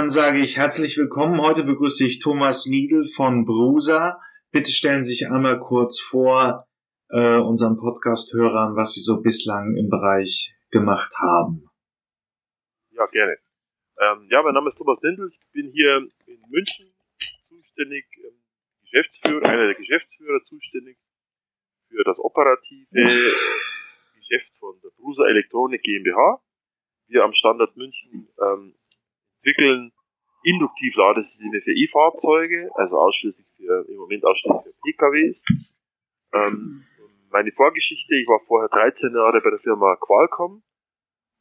dann sage ich herzlich willkommen. Heute begrüße ich Thomas Niedel von Brusa. Bitte stellen Sie sich einmal kurz vor äh, unseren Podcast-Hörern, was Sie so bislang im Bereich gemacht haben. Ja, gerne. Ähm, ja, mein Name ist Thomas Nindel. Ich bin hier in München zuständig, ähm, Geschäftsführer, einer der Geschäftsführer zuständig für das operative äh, Geschäft von der Brusa Elektronik GmbH. Wir am Standort München ähm, entwickeln Induktivladesysteme für E-Fahrzeuge, also ausschließlich für, im Moment ausschließlich für PKWs. Ähm, meine Vorgeschichte, ich war vorher 13 Jahre bei der Firma Qualcomm,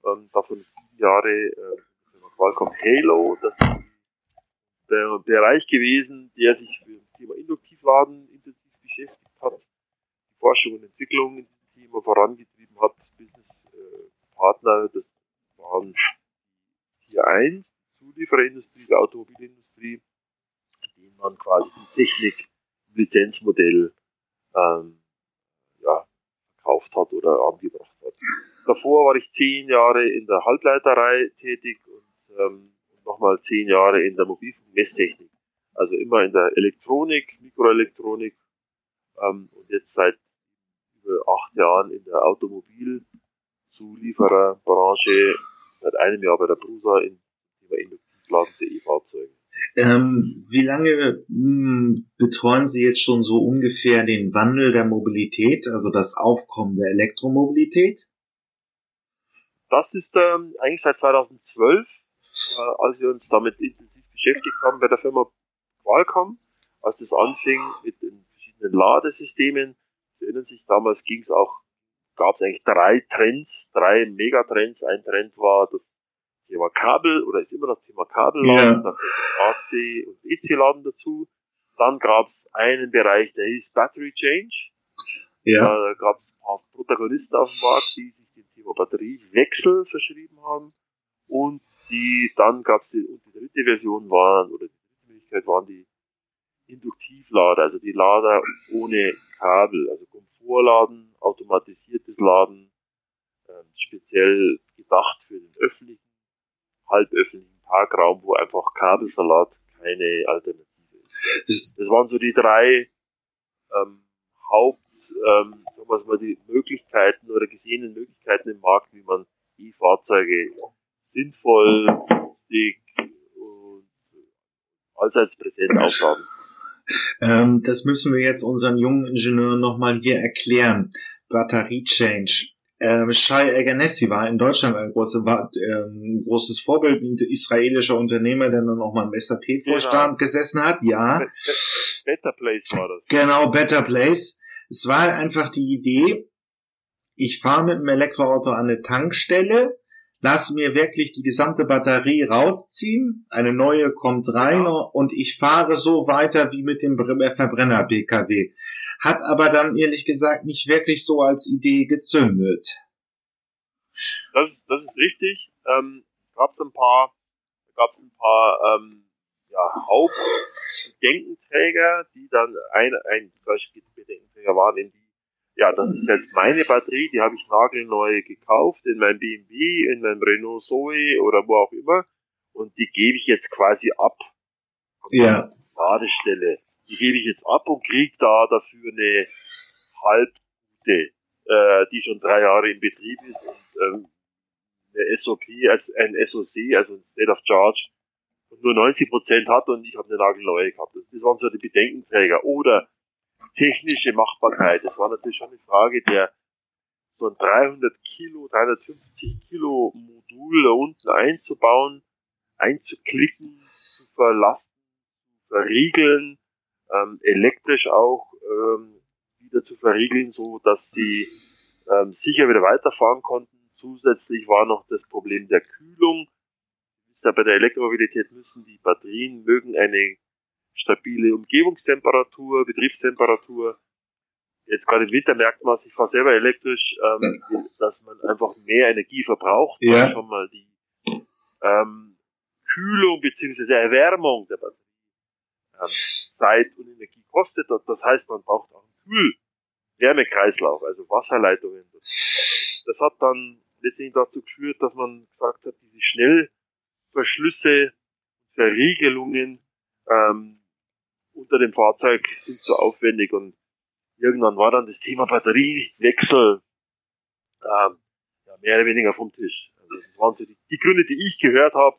ähm, davon sieben Jahre äh, Firma Qualcomm Halo, das ist der Bereich gewesen, der sich für das Thema Induktivladen intensiv beschäftigt hat, die Forschung und Entwicklung in diesem Thema vorangetrieben hat, Businesspartner, äh, das waren Tier 1, Zuliefererindustrie, der Automobilindustrie, denen man quasi die Technik im Lizenzmodell ähm, ja, verkauft hat oder angebracht hat. Davor war ich zehn Jahre in der Halbleiterei tätig und ähm, nochmal zehn Jahre in der Mobilfunkmesstechnik. Also immer in der Elektronik, Mikroelektronik ähm, und jetzt seit über acht Jahren in der Automobilzuliefererbranche, seit einem Jahr bei der Prusa in Thema Induktivladen für E-Fahrzeuge. Ähm, wie lange mh, hm, betreuen Sie jetzt schon so ungefähr den Wandel der Mobilität, also das Aufkommen der Elektromobilität? Das ist ähm, eigentlich seit 2012, äh, als wir uns damit intensiv beschäftigt haben bei der Firma Qualcomm, als das anfing mit den verschiedenen Ladesystemen. Sie erinnern sich, damals ging es auch, gab es eigentlich drei Trends, drei Megatrends. Ein Trend war das Thema Kabel oder ist immer das Thema Kabelladen, ja. dann AC und EC-Laden dazu. Dann gab es einen Bereich, der hieß Battery Change. Ja. Da gab es ein paar Protagonisten auf dem Markt, die sich dem Thema Batteriewechsel verschrieben haben. Und die, dann gab es die, und die dritte Version waren, oder die dritte Möglichkeit waren die Induktivlader, also die Lader ohne Kabel, also Komfortladen, automatisiertes Laden, äh, speziell gedacht für den öffentlichen halböffentlichen Parkraum, wo einfach Kabelsalat keine Alternative ist. Das waren so die drei ähm, Haupt, ähm, sagen wir mal, die Möglichkeiten oder gesehenen Möglichkeiten im Markt, wie man E-Fahrzeuge sinnvoll, günstig und allseits präsent aufladen ähm, das müssen wir jetzt unseren jungen Ingenieuren nochmal hier erklären. Batterie Change ähm, Shai Eganessi war in Deutschland ein, große, war, ähm, großes Vorbild, ein israelischer Unternehmer, der dann auch mal im SAP-Vorstand genau. gesessen hat, ja. Better Place war das. Genau, Better Place. Es war einfach die Idee, ich fahre mit dem Elektroauto an eine Tankstelle, lass mir wirklich die gesamte Batterie rausziehen, eine neue kommt rein und ich fahre so weiter wie mit dem Verbrenner PKW. Hat aber dann ehrlich gesagt nicht wirklich so als Idee gezündet. Das, das ist richtig. Ähm, gab es ein paar, gab ein paar ähm, ja, Hauptbedenkenträger, die dann ein, ein solche Bedenkenträger waren, in die ja, das ist jetzt meine Batterie, die habe ich nagelneu gekauft in meinem BMW, in meinem Renault Zoe oder wo auch immer. Und die gebe ich jetzt quasi ab. Ja. Ladestelle. Die gebe ich jetzt ab und kriege da dafür eine halbgute, äh, die schon drei Jahre in Betrieb ist und ähm, eine SOP, also ein SOC, also ein State of Charge, und nur 90 Prozent hat und ich habe eine nagelneue gehabt. Das waren so die Bedenkenträger. Oder technische Machbarkeit. Das war natürlich schon eine Frage der so ein 300 Kilo, 350 Kilo Modul da unten einzubauen, einzuklicken, zu verlassen, zu verriegeln, ähm, elektrisch auch ähm, wieder zu verriegeln, so dass sie ähm, sicher wieder weiterfahren konnten. Zusätzlich war noch das Problem der Kühlung. Ja, bei der Elektromobilität müssen die Batterien mögen eine stabile Umgebungstemperatur, Betriebstemperatur. Jetzt gerade im Winter merkt man, ich fahre selber elektrisch, ähm, dass man einfach mehr Energie verbraucht, ja. weil schon mal die ähm, Kühlung bzw. Erwärmung der Batterie ähm, Zeit und Energie kostet. Das heißt, man braucht auch einen Kühl-Wärmekreislauf, also Wasserleitungen. Das hat dann letztendlich dazu geführt, dass man gesagt hat, diese Schnellverschlüsse Verriegelungen ähm, unter dem Fahrzeug sind so aufwendig und irgendwann war dann das Thema Batteriewechsel ähm, ja, mehr oder weniger vom Tisch. Also das waren so die, die Gründe, die ich gehört habe,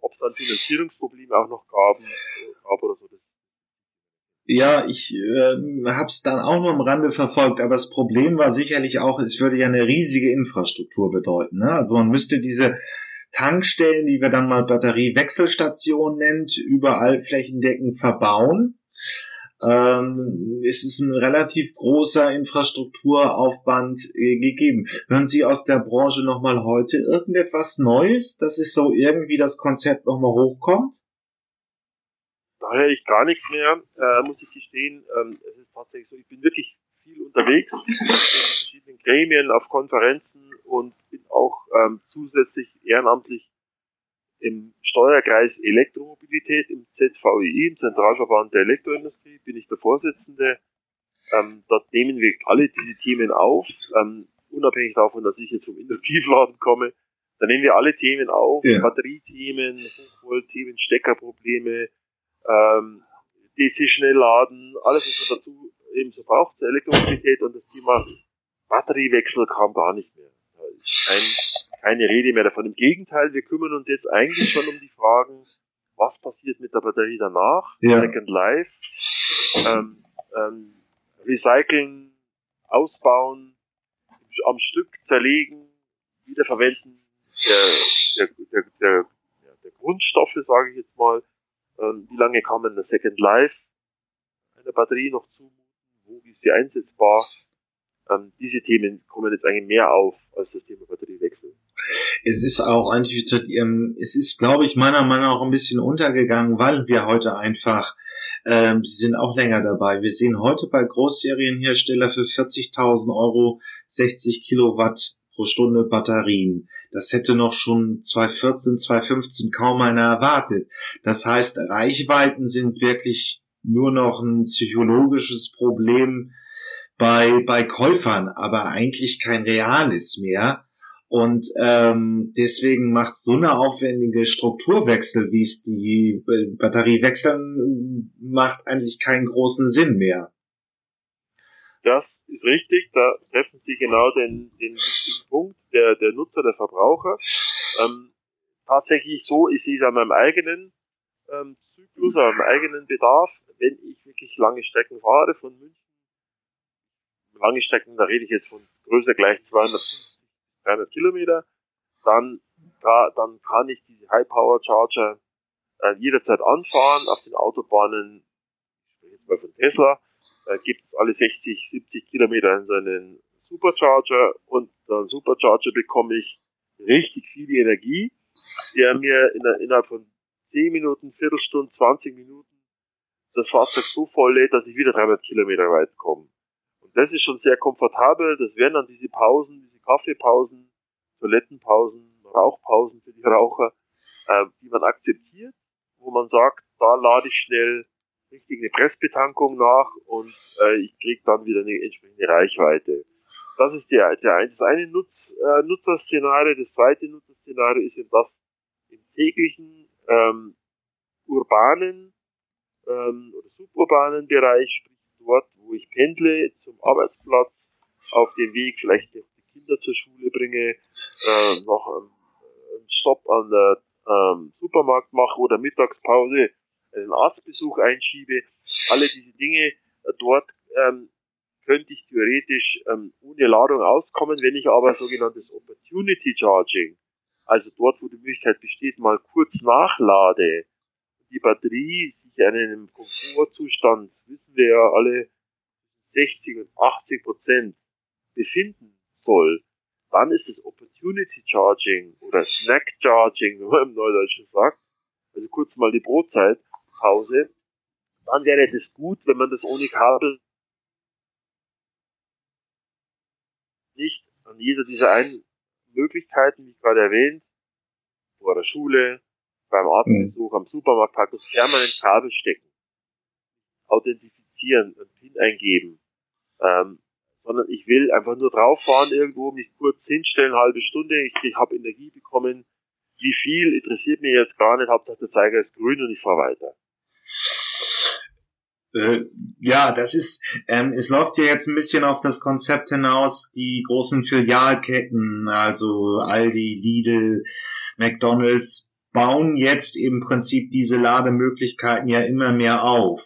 ob es dann Finanzierungsprobleme auch noch gab, gab oder so. Ja, ich äh, habe es dann auch nur am Rande verfolgt, aber das Problem war sicherlich auch, es würde ja eine riesige Infrastruktur bedeuten. Ne? Also man müsste diese Tankstellen, die wir dann mal Batteriewechselstationen nennt, überall flächendeckend verbauen. Ähm, es ist ein relativ großer Infrastrukturaufwand äh, gegeben. Hören Sie aus der Branche nochmal heute irgendetwas Neues, dass es so irgendwie das Konzept nochmal hochkommt? Da höre ich gar nichts mehr, äh, muss ich gestehen. Ähm, es ist tatsächlich so, ich bin wirklich viel unterwegs in verschiedenen Gremien, auf Konferenzen und auch ähm, zusätzlich ehrenamtlich im Steuerkreis Elektromobilität im ZVI, im Zentralverband der Elektroindustrie, bin ich der Vorsitzende. Ähm, dort nehmen wir alle diese Themen auf, ähm, unabhängig davon, dass ich jetzt vom Industriefladen komme. Da nehmen wir alle Themen auf, ja. Batteriethemen, Hochvolt-Themen, Steckerprobleme, ähm, DC Schnellladen, alles, was man dazu eben so braucht zur Elektromobilität und das Thema Batteriewechsel kam gar nicht mehr. Kein, keine Rede mehr davon. Im Gegenteil, wir kümmern uns jetzt eigentlich schon um die Fragen, was passiert mit der Batterie danach, ja. Second Life, ähm, ähm, recyceln, ausbauen, am Stück zerlegen, wiederverwenden der, der, der, der, der Grundstoffe, sage ich jetzt mal, ähm, wie lange kann man eine Second Life einer Batterie noch zumuten? Wo ist sie einsetzbar? Ähm, diese Themen kommen jetzt eigentlich mehr auf als das Thema Batteriewechsel. Es ist auch eigentlich, ähm, es ist, glaube ich, meiner Meinung nach ein bisschen untergegangen, weil wir heute einfach, ähm, sie sind auch länger dabei. Wir sehen heute bei Großserienhersteller für 40.000 Euro 60 Kilowatt pro Stunde Batterien. Das hätte noch schon 2014, 2015 kaum einer erwartet. Das heißt, Reichweiten sind wirklich nur noch ein psychologisches Problem bei, bei Käufern, aber eigentlich kein reales mehr. Und ähm, deswegen macht so eine aufwendige Strukturwechsel, wie es die Batteriewechseln macht, eigentlich keinen großen Sinn mehr. Das ist richtig, da treffen Sie genau den, den wichtigen Punkt, der, der Nutzer, der Verbraucher. Ähm, tatsächlich so, sehe es an meinem eigenen ähm, Zyklus, an meinem eigenen Bedarf, wenn ich wirklich lange Strecken fahre von München, lange Strecken, da rede ich jetzt von größer gleich 250, 300 Kilometer, dann, da, dann kann ich diese High Power Charger äh, jederzeit anfahren auf den Autobahnen, jetzt mal von Tesla, äh, gibt es alle 60, 70 Kilometer in seinen Supercharger und dann Supercharger bekomme ich richtig viel Energie, der mir in innerhalb von 10 Minuten, Viertelstunde, 20 Minuten das Fahrzeug so voll lädt, dass ich wieder 300 Kilometer weit komme. Das ist schon sehr komfortabel. Das wären dann diese Pausen, diese Kaffeepausen, Toilettenpausen, Rauchpausen für die Raucher, äh, die man akzeptiert, wo man sagt, da lade ich schnell richtig eine Pressbetankung nach und äh, ich kriege dann wieder eine entsprechende Reichweite. Das ist der, der das eine Nutz, äh, Nutzerszenario. Das zweite Nutzerszenario ist eben das im täglichen ähm, urbanen ähm, oder suburbanen Bereich, sprich dort, wo ich pendle zum Arbeitsplatz, auf dem Weg vielleicht die Kinder zur Schule bringe, äh, noch einen, Stopp an der ähm, Supermarkt mache oder Mittagspause einen Arztbesuch einschiebe, alle diese Dinge äh, dort ähm, könnte ich theoretisch ähm, ohne Ladung auskommen, wenn ich aber sogenanntes Opportunity Charging, also dort, wo die Möglichkeit besteht, mal kurz nachlade, die Batterie sich in einem Komfortzustand, wissen wir ja alle, 60 und 80 Prozent befinden soll, dann ist das Opportunity Charging oder Snack Charging, wie man im Neudeutschen sagt, also kurz mal die Brotzeit, Pause, dann wäre das gut, wenn man das ohne Kabel nicht an jeder dieser einen Möglichkeiten, wie gerade erwähnt, vor der Schule, beim Arztbesuch, mhm. am Supermarktparkplatz permanent Kabel stecken, authentifizieren, ein PIN eingeben, ähm, sondern ich will einfach nur drauf fahren irgendwo, mich kurz hinstellen, halbe Stunde, ich, ich habe Energie bekommen, Wie viel interessiert mich jetzt gar nicht, Hauptsache der Zeiger ist grün und ich fahre weiter. Äh, ja, das ist, ähm, es läuft ja jetzt ein bisschen auf das Konzept hinaus, die großen Filialketten, also Aldi, Lidl, McDonalds, bauen jetzt im Prinzip diese Lademöglichkeiten ja immer mehr auf.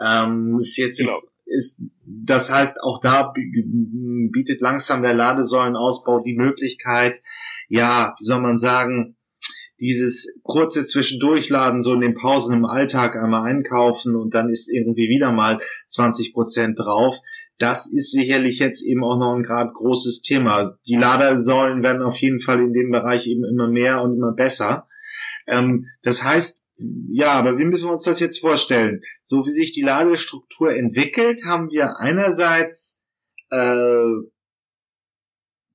Ähm, ist jetzt genau. ist, das heißt, auch da bietet langsam der Ladesäulenausbau die Möglichkeit, ja, wie soll man sagen, dieses kurze Zwischendurchladen, so in den Pausen im Alltag einmal einkaufen und dann ist irgendwie wieder mal 20 Prozent drauf. Das ist sicherlich jetzt eben auch noch ein gerade großes Thema. Die Ladesäulen werden auf jeden Fall in dem Bereich eben immer mehr und immer besser. Ähm, das heißt, ja, aber wie müssen wir uns das jetzt vorstellen? So wie sich die Ladestruktur entwickelt, haben wir einerseits äh,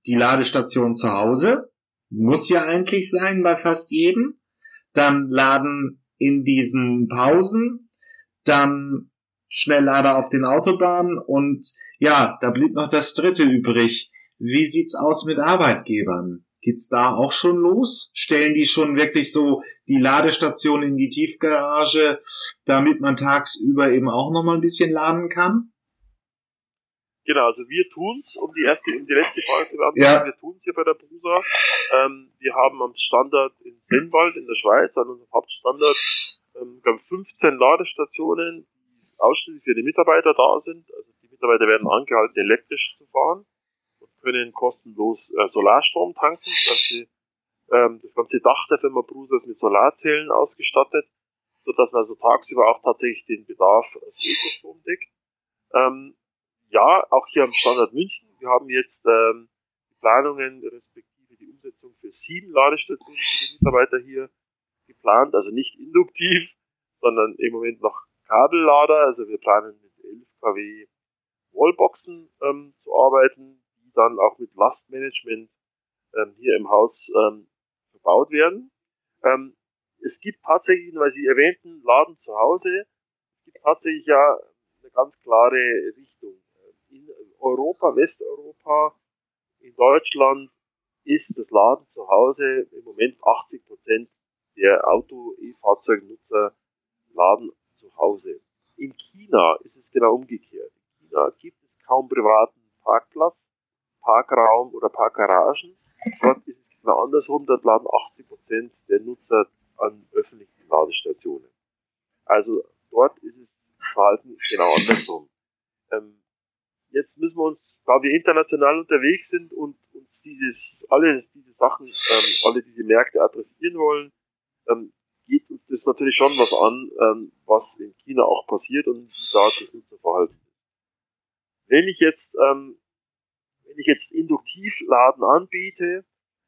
die Ladestation zu Hause, muss ja eigentlich sein bei fast jedem. Dann Laden in diesen Pausen, dann Schnelllader auf den Autobahnen und ja, da blieb noch das dritte übrig. Wie sieht's aus mit Arbeitgebern? Geht's da auch schon los? Stellen die schon wirklich so die Ladestation in die Tiefgarage, damit man tagsüber eben auch noch mal ein bisschen laden kann? Genau, also wir tun's, um die erste, um die letzte Frage zu beantworten, ja. wir tun's hier bei der Brusa. Ähm, wir haben am Standard in Sennwald in der Schweiz, an unserem Hauptstandard, ähm, 15 Ladestationen, die ausschließlich für die Mitarbeiter da sind. Also die Mitarbeiter werden angehalten, elektrisch zu fahren können kostenlos äh, Solarstrom tanken, dass sie ähm, das ganze Dach der Firma Brusa ist mit Solarzellen ausgestattet, sodass man also tagsüber auch tatsächlich den Bedarf für Ökostrom deckt. Ähm, ja, auch hier am Standort München. Wir haben jetzt ähm, die Planungen respektive die Umsetzung für sieben Ladestationen für die Mitarbeiter hier geplant, also nicht induktiv, sondern im Moment noch Kabellader. Also wir planen mit 11 kW Wallboxen ähm, zu arbeiten, dann auch mit Lastmanagement ähm, hier im Haus ähm, verbaut werden. Ähm, es gibt tatsächlich, weil Sie erwähnten, Laden zu Hause, es gibt tatsächlich ja eine ganz klare Richtung in Europa, Westeuropa, in Deutschland ist das Laden zu Hause im Moment 80 Prozent der Auto-E-Fahrzeugnutzer laden zu Hause. In China ist es genau umgekehrt. In China gibt es kaum privaten Parkplatz, Parkraum oder Parkgaragen. Dort ist es genau andersrum, dort laden 80 Prozent der Nutzer an öffentlichen Ladestationen. Also dort ist es Verhalten genau andersrum. Ähm, jetzt müssen wir uns, da wir international unterwegs sind und uns dieses, alle diese Sachen, ähm, alle diese Märkte adressieren wollen, ähm, geht uns das natürlich schon was an, ähm, was in China auch passiert und wie da das Nutzerverhalten ist. Wenn ich jetzt, ähm, wenn ich jetzt Induktivladen anbiete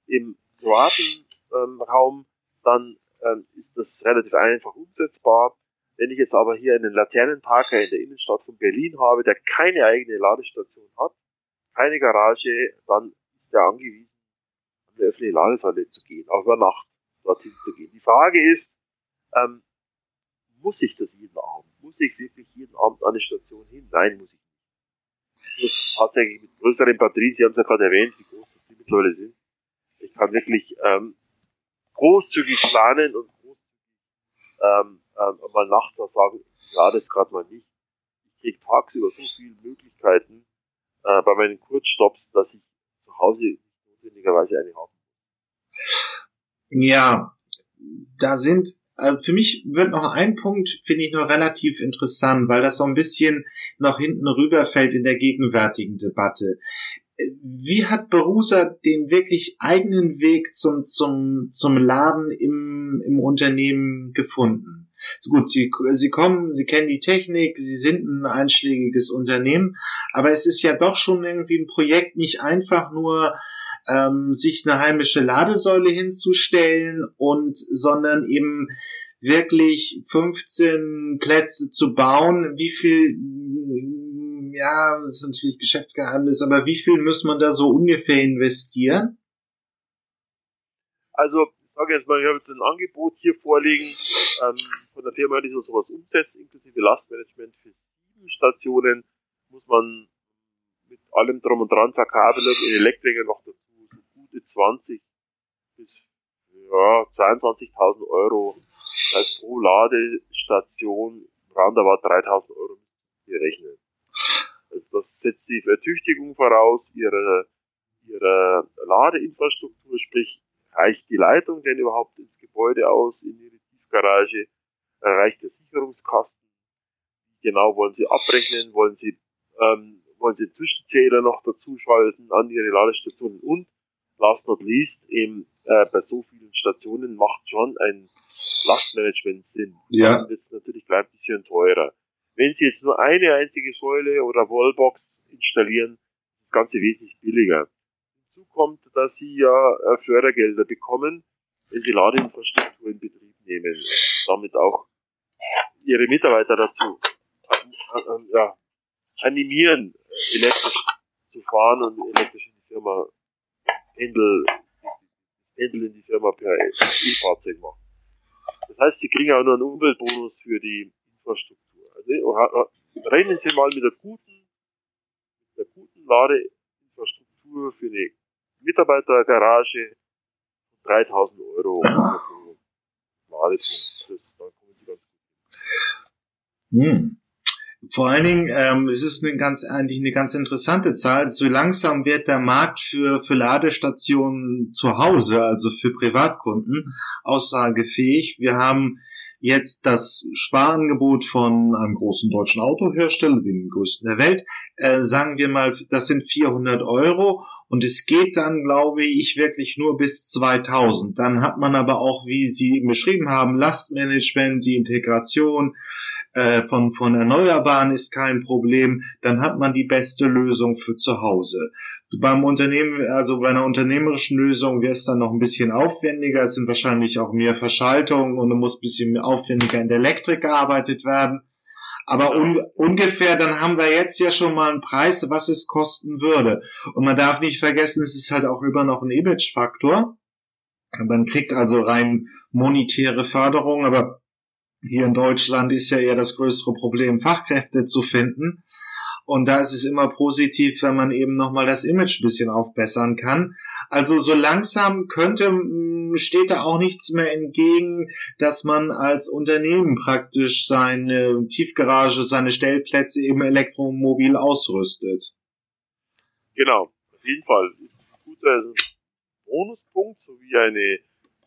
im privaten ähm, Raum, dann ähm, ist das relativ einfach umsetzbar. Wenn ich jetzt aber hier einen Laternenparker in der Innenstadt von Berlin habe, der keine eigene Ladestation hat, keine Garage, dann ist er angewiesen, an der öffentliche Ladesäule zu gehen, auch über Nacht dorthin zu gehen. Die Frage ist, ähm, muss ich das jeden Abend? Muss ich wirklich jeden Abend an eine Station hin? Nein, muss ich Ich tatsächlich mit größeren Batterien, Sie haben es ja gerade erwähnt, wie groß die mittlerweile sind. Ich kann wirklich ähm, großzügig planen und großzügig ähm, ähm, mal nachts sagen, ja, das gerade mal nicht. Ich kriege tagsüber so viele Möglichkeiten äh, bei meinen Kurzstops, dass ich zu Hause nicht notwendigerweise eine habe. Ja, da sind für mich wird noch ein Punkt, finde ich, noch relativ interessant, weil das so ein bisschen noch hinten rüberfällt in der gegenwärtigen Debatte wie hat Berusa den wirklich eigenen Weg zum, zum, zum Laden im, im Unternehmen gefunden? So gut, sie, sie kommen, sie kennen die Technik, sie sind ein einschlägiges Unternehmen, aber es ist ja doch schon irgendwie ein Projekt, nicht einfach nur ähm, sich eine heimische Ladesäule hinzustellen und, sondern eben wirklich 15 Plätze zu bauen. Wie viel ja, das ist natürlich Geschäftsgeheimnis, aber wie viel muss man da so ungefähr investieren? Also, ich sage jetzt mal, ich habe jetzt ein Angebot hier vorliegen ähm, von der Firma, die so sowas umsetzt, inklusive Lastmanagement für sieben Stationen, muss man mit allem drum und dran, Verkabelung, Elektriker noch dazu, 20 bis ja, 22.000 Euro. Heißt, pro Ladestation roundabout 3.000 Euro berechnen. Also das setzt die Vertüchtigung voraus ihrer, ihrer Ladeinfrastruktur, sprich, reicht die Leitung denn überhaupt ins Gebäude aus, in ihre Tiefgarage, reicht der Sicherungskasten, genau wollen sie abrechnen, wollen sie, ähm, wollen sie Zwischenzähler noch dazu schalten an ihre Ladestationen und last not least eben äh, bei so vielen Stationen macht schon ein Lastmanagement Sinn. Ja. Dann wird natürlich gleich ein bisschen teurer. Wenn Sie jetzt nur eine einzige Säule oder Wallbox installieren, ist das Ganze wesentlich billiger. Hinzu kommt, dass Sie ja äh, Fördergelder bekommen, wenn Sie Ladeinfrastruktur in Betrieb nehmen und damit auch Ihre Mitarbeiter dazu äh, äh, ja, animieren, elektrisch zu fahren und elektrisch in die Firma Pendel, Pendel in die Firma per E-Fahrzeug machen. Das heißt, sie kriegen auch nur einen Umweltbonus für die Infrastruktur. Also rechnen Sie mal mit der guten, mit der guten Ladeinfrastruktur für eine Mitarbeitergarage 3000 Euro Ladepunkt. Das, da kommen Sie ganz gut hin. Hm. Vor allen Dingen, ähm, es ist eine ganz, eigentlich eine ganz interessante Zahl. So langsam wird der Markt für, für Ladestationen zu Hause, also für Privatkunden, aussagefähig. Wir haben jetzt das Sparangebot von einem großen deutschen Autohersteller, dem größten der Welt, äh, sagen wir mal, das sind 400 Euro und es geht dann, glaube ich, wirklich nur bis 2000. Dann hat man aber auch, wie Sie beschrieben haben, Lastmanagement, die Integration, äh, von, von Erneuerbaren ist kein Problem, dann hat man die beste Lösung für zu Hause. Beim Unternehmen, also bei einer unternehmerischen Lösung wäre es dann noch ein bisschen aufwendiger, es sind wahrscheinlich auch mehr Verschaltungen und es muss ein bisschen aufwendiger in der Elektrik gearbeitet werden. Aber un ungefähr, dann haben wir jetzt ja schon mal einen Preis, was es kosten würde. Und man darf nicht vergessen, es ist halt auch immer noch ein Image-Faktor. Man kriegt also rein monetäre Förderung, aber hier in Deutschland ist ja eher das größere Problem, Fachkräfte zu finden. Und da ist es immer positiv, wenn man eben nochmal das Image ein bisschen aufbessern kann. Also so langsam könnte, mm, steht da auch nichts mehr entgegen, dass man als Unternehmen praktisch seine Tiefgarage, seine Stellplätze eben elektromobil ausrüstet. Genau, auf jeden Fall. Ein guter Bonuspunkt sowie eine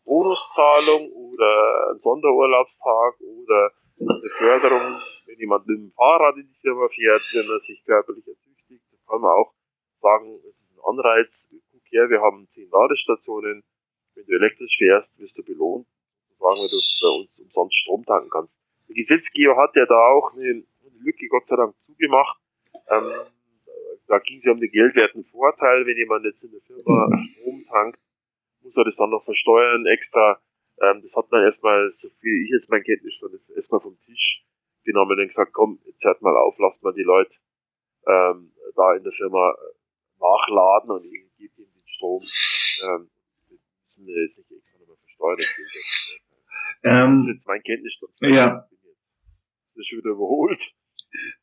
Bonuszahlung oder ein Sonderurlaubstag oder eine Förderung, wenn jemand mit dem Fahrrad in die Firma fährt, wenn er sich körperlich ertüchtigt, das kann man auch sagen, es ist ein Anreiz. Guck her, wir haben zehn Ladestationen. Wenn du elektrisch fährst, wirst du belohnt. Sagen wir, dass du bei uns umsonst Strom tanken kannst. Der Gesetzgeber hat ja da auch eine, eine Lücke Gott sei Dank zugemacht. Ähm, da ging es ja um den geldwerten Vorteil, wenn jemand jetzt in der Firma Strom tankt, muss er das dann noch versteuern extra. Ähm, das hat man erstmal, so viel ich jetzt mein Kenntnis von, das erstmal vom Tisch genommen und gesagt, komm, jetzt hört mal auf, lasst mal die Leute ähm, da in der Firma nachladen und ich gebe ihnen den Strom. Ähm, das müssen wir jetzt nicht extra nochmal versteuern. Das, ähm, das ist jetzt mein Kenntnisstand. Ja. Das ist schon wieder überholt.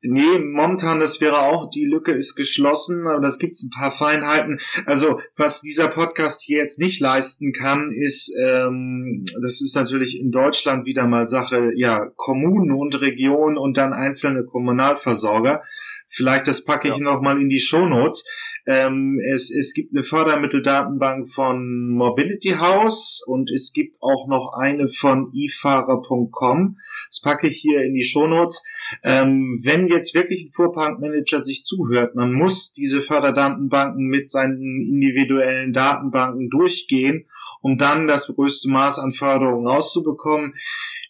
Nee, momentan, das wäre auch, die Lücke ist geschlossen, aber das gibt ein paar Feinheiten. Also, was dieser Podcast hier jetzt nicht leisten kann, ist, ähm, das ist natürlich in Deutschland wieder mal Sache, ja, Kommunen und Regionen und dann einzelne Kommunalversorger. Vielleicht das packe ich ja. noch mal in die Shownotes. Ähm, es, es gibt eine Fördermitteldatenbank von Mobility House und es gibt auch noch eine von ifahrer.com. Das packe ich hier in die Shownotes. Ähm, wenn jetzt wirklich ein Fuhrparkmanager sich zuhört, man muss diese Förderdatenbanken mit seinen individuellen Datenbanken durchgehen, um dann das größte Maß an Förderung rauszubekommen.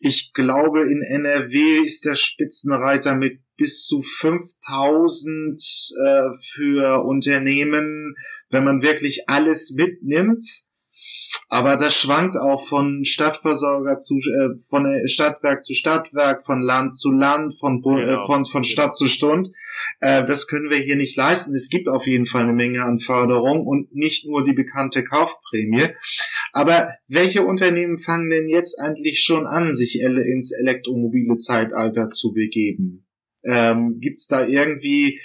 Ich glaube, in NRW ist der Spitzenreiter mit bis zu 5000 äh, für Unternehmen, wenn man wirklich alles mitnimmt. Aber das schwankt auch von Stadtversorger zu, äh, von Stadtwerk zu Stadtwerk, von Land zu Land, von, äh, genau. äh, von, von Stadt zu Stund. Äh, das können wir hier nicht leisten. Es gibt auf jeden Fall eine Menge an Förderung und nicht nur die bekannte Kaufprämie. Aber welche Unternehmen fangen denn jetzt eigentlich schon an, sich ins elektromobile Zeitalter zu begeben? Ähm, Gibt es da irgendwie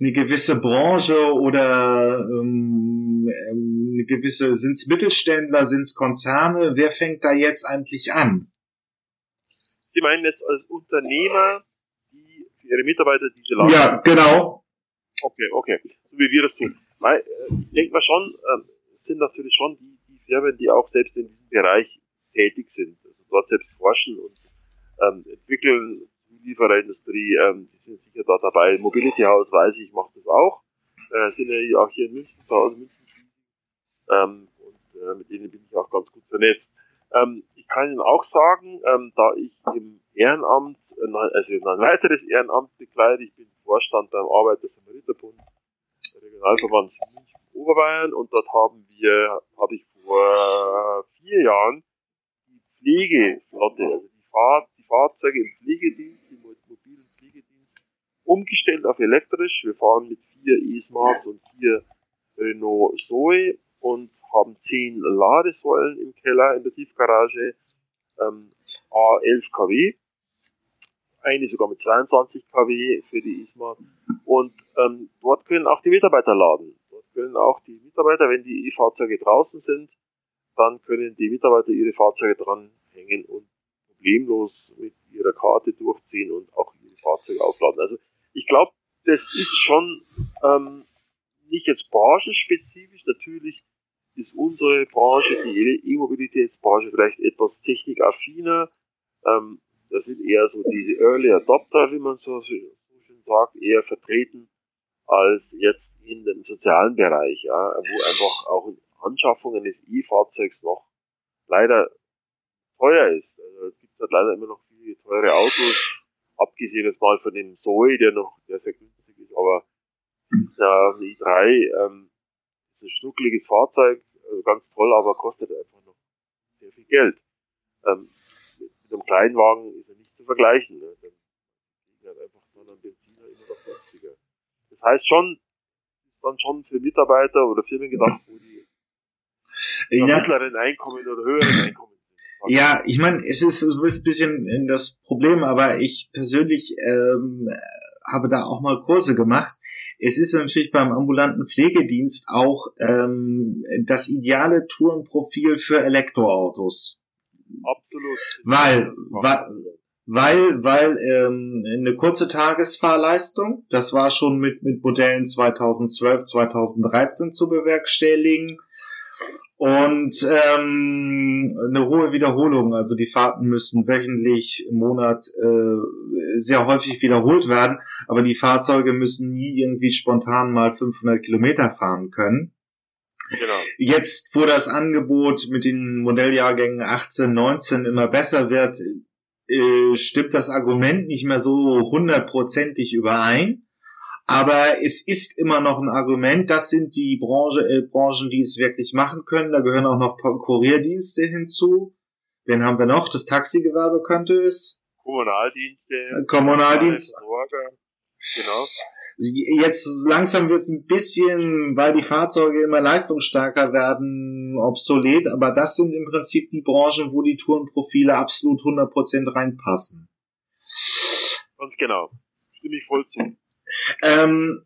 eine gewisse Branche oder ähm, ähm eine gewisse, sind es Mittelständler, sind es Konzerne? Wer fängt da jetzt eigentlich an? Sie meinen jetzt als Unternehmer, die für ihre Mitarbeiter diese Lager Ja, genau. Okay, okay. So wie wir das tun. Weil, äh, ich denke mal schon, äh, sind natürlich schon die, die Firmen, die auch selbst in diesem Bereich tätig sind, also dort selbst forschen und ähm, entwickeln, Liefererindustrie, ähm, die sind sicher da dabei. Mobility House weiß ich, macht das auch. Äh, sind ja auch hier in München zu Hause, München. Ähm, und äh, mit denen bin ich auch ganz gut vernetzt. Ähm, ich kann Ihnen auch sagen, ähm, da ich im Ehrenamt, äh, also ein weiteres Ehrenamt begleite, ich bin Vorstand beim Arbeiter-Samariterbund, Regionalverband München Oberbayern und dort haben wir, habe ich vor vier Jahren die Pflegeflotte, also die, Fahr die Fahrzeuge im Pflegedienst, im mobilen Pflegedienst, umgestellt auf elektrisch. Wir fahren mit vier E-Smarts und vier Renault Zoe und haben zehn Ladesäulen im Keller in der Tiefgarage, ähm, A11 kW, eine sogar mit 22 kW für die ISMA und ähm, dort können auch die Mitarbeiter laden. Dort können auch die Mitarbeiter, wenn die E-Fahrzeuge draußen sind, dann können die Mitarbeiter ihre Fahrzeuge dranhängen und problemlos mit ihrer Karte durchziehen und auch ihre Fahrzeuge aufladen. Also ich glaube, das ist schon ähm, nicht jetzt branchenspezifisch. Natürlich ist unsere Branche, die E-Mobilitätsbranche, vielleicht etwas technikaffiner. Ähm, das sind eher so diese Early Adopter, wie man so, schön sagt, eher vertreten als jetzt in dem sozialen Bereich, ja, wo einfach auch Anschaffung eines E-Fahrzeugs noch leider teuer ist. Also es gibt halt leider immer noch viele teure Autos, abgesehen jetzt mal von dem Zoe, der noch, der sehr günstig ist, aber ja, ein i3 ähm, ist ein schnuckliges Fahrzeug, also ganz toll, aber kostet einfach noch sehr viel Geld. Ähm, mit, mit einem Kleinwagen ist er nicht zu vergleichen. Ne? Dann liegen halt einfach dann an Benziner immer noch günstiger. Das heißt schon, ist dann schon für Mitarbeiter oder Firmen gedacht, wo die ja. mittleren Einkommen oder höheren Einkommen ja, ich meine, es ist so ein bisschen das Problem, aber ich persönlich ähm, habe da auch mal Kurse gemacht. Es ist natürlich beim ambulanten Pflegedienst auch ähm, das ideale Tourenprofil für Elektroautos. Absolut. Weil, weil, weil, weil ähm, eine kurze Tagesfahrleistung, das war schon mit, mit Modellen 2012, 2013 zu bewerkstelligen und ähm, eine hohe Wiederholung. Also die Fahrten müssen wöchentlich im Monat äh, sehr häufig wiederholt werden, aber die Fahrzeuge müssen nie irgendwie spontan mal 500 Kilometer fahren können. Genau. Jetzt, wo das Angebot mit den Modelljahrgängen 18, 19 immer besser wird, äh, stimmt das Argument nicht mehr so hundertprozentig überein. Aber es ist immer noch ein Argument. Das sind die Branche, äh, Branchen, die es wirklich machen können. Da gehören auch noch Kurierdienste hinzu. Wen haben wir noch? Das Taxigewerbe könnte es. Kommunaldienste. Äh, Kommunaldienste. Genau. Jetzt langsam wird es ein bisschen, weil die Fahrzeuge immer leistungsstärker werden, obsolet. Aber das sind im Prinzip die Branchen, wo die Tourenprofile absolut 100% reinpassen. Ganz genau. Stimme ich voll zu. Ähm,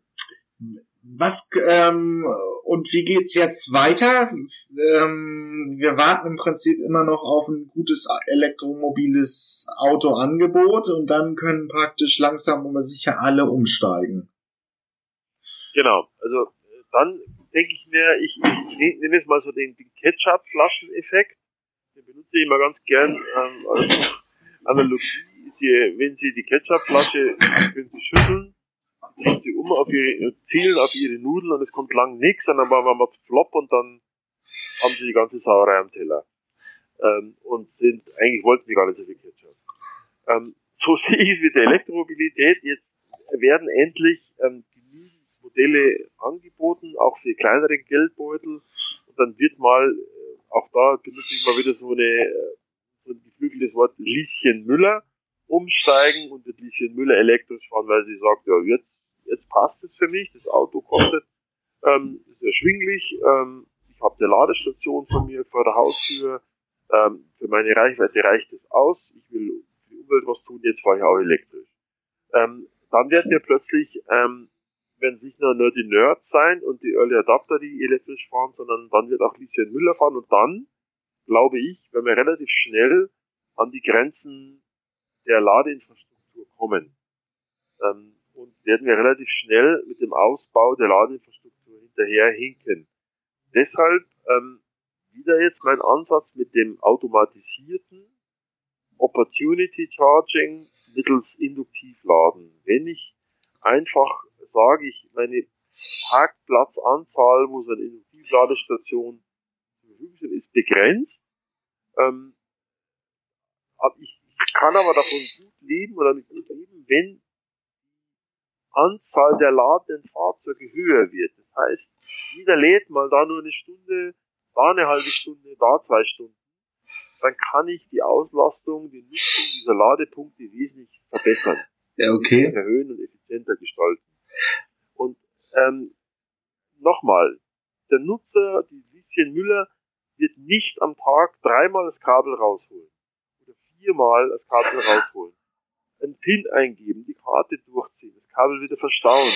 was ähm, und wie geht's jetzt weiter? Ähm, wir warten im Prinzip immer noch auf ein gutes elektromobiles Autoangebot und dann können praktisch langsam aber sicher alle umsteigen. Genau, also dann denke ich mir, ich, ich nehme jetzt mal so den, den Ketchup-Flaschen-Effekt. Den benutze ich immer ganz gern ähm, als Analogie. Die, wenn Sie die Ketchup-Flasche Sie schütteln ziehen sie um auf ihre, zielen auf ihre Nudeln und es kommt lang nichts und dann machen wir flop und dann haben sie die ganze Sauerei am Teller. Ähm, und sind, eigentlich wollten sie gar nicht so viel Ketchup. Ähm, so sehe ich es mit der Elektromobilität. Jetzt werden endlich ähm, genügend Modelle angeboten, auch für kleinere Geldbeutel. Und dann wird mal, äh, auch da benutze ich mal wieder so eine, äh, so ein geflügeltes Wort, Lieschen Müller umsteigen und das Lieschen Müller elektrisch fahren, weil sie sagt, ja, jetzt jetzt passt es für mich, das Auto kostet, ähm, ist erschwinglich, ähm, ich habe eine Ladestation von mir vor der Haustür, ähm, für meine Reichweite reicht es aus, ich will für die Umwelt was tun, jetzt fahre ich auch elektrisch. Ähm, dann wird mir plötzlich, ähm, werden nur, nur die Nerds sein und die Early Adapter, die elektrisch fahren, sondern dann wird auch Lieschen Müller fahren und dann, glaube ich, werden wir relativ schnell an die Grenzen der Ladeinfrastruktur kommen. Ähm, und werden wir relativ schnell mit dem Ausbau der Ladeinfrastruktur hinterherhinken. Deshalb ähm, wieder jetzt mein Ansatz mit dem automatisierten Opportunity Charging mittels Induktivladen. Wenn ich einfach sage, ich meine Parkplatzanzahl, wo so eine Induktivladestation zur Verfügung sind, ist begrenzt. Ähm, ich, ich kann aber davon gut leben oder nicht gut leben, wenn Anzahl der ladenden Fahrzeuge höher wird. Das heißt, jeder lädt mal da nur eine Stunde, da eine halbe Stunde, da zwei Stunden. Dann kann ich die Auslastung, die Nutzung dieser Ladepunkte wesentlich verbessern. Ja, okay. Erhöhen und effizienter gestalten. Und ähm, nochmal, der Nutzer, die Lieschen Müller, wird nicht am Tag dreimal das Kabel rausholen oder viermal das Kabel rausholen. Ein PIN eingeben, die Karte durchziehen, Kabel wieder verstauen,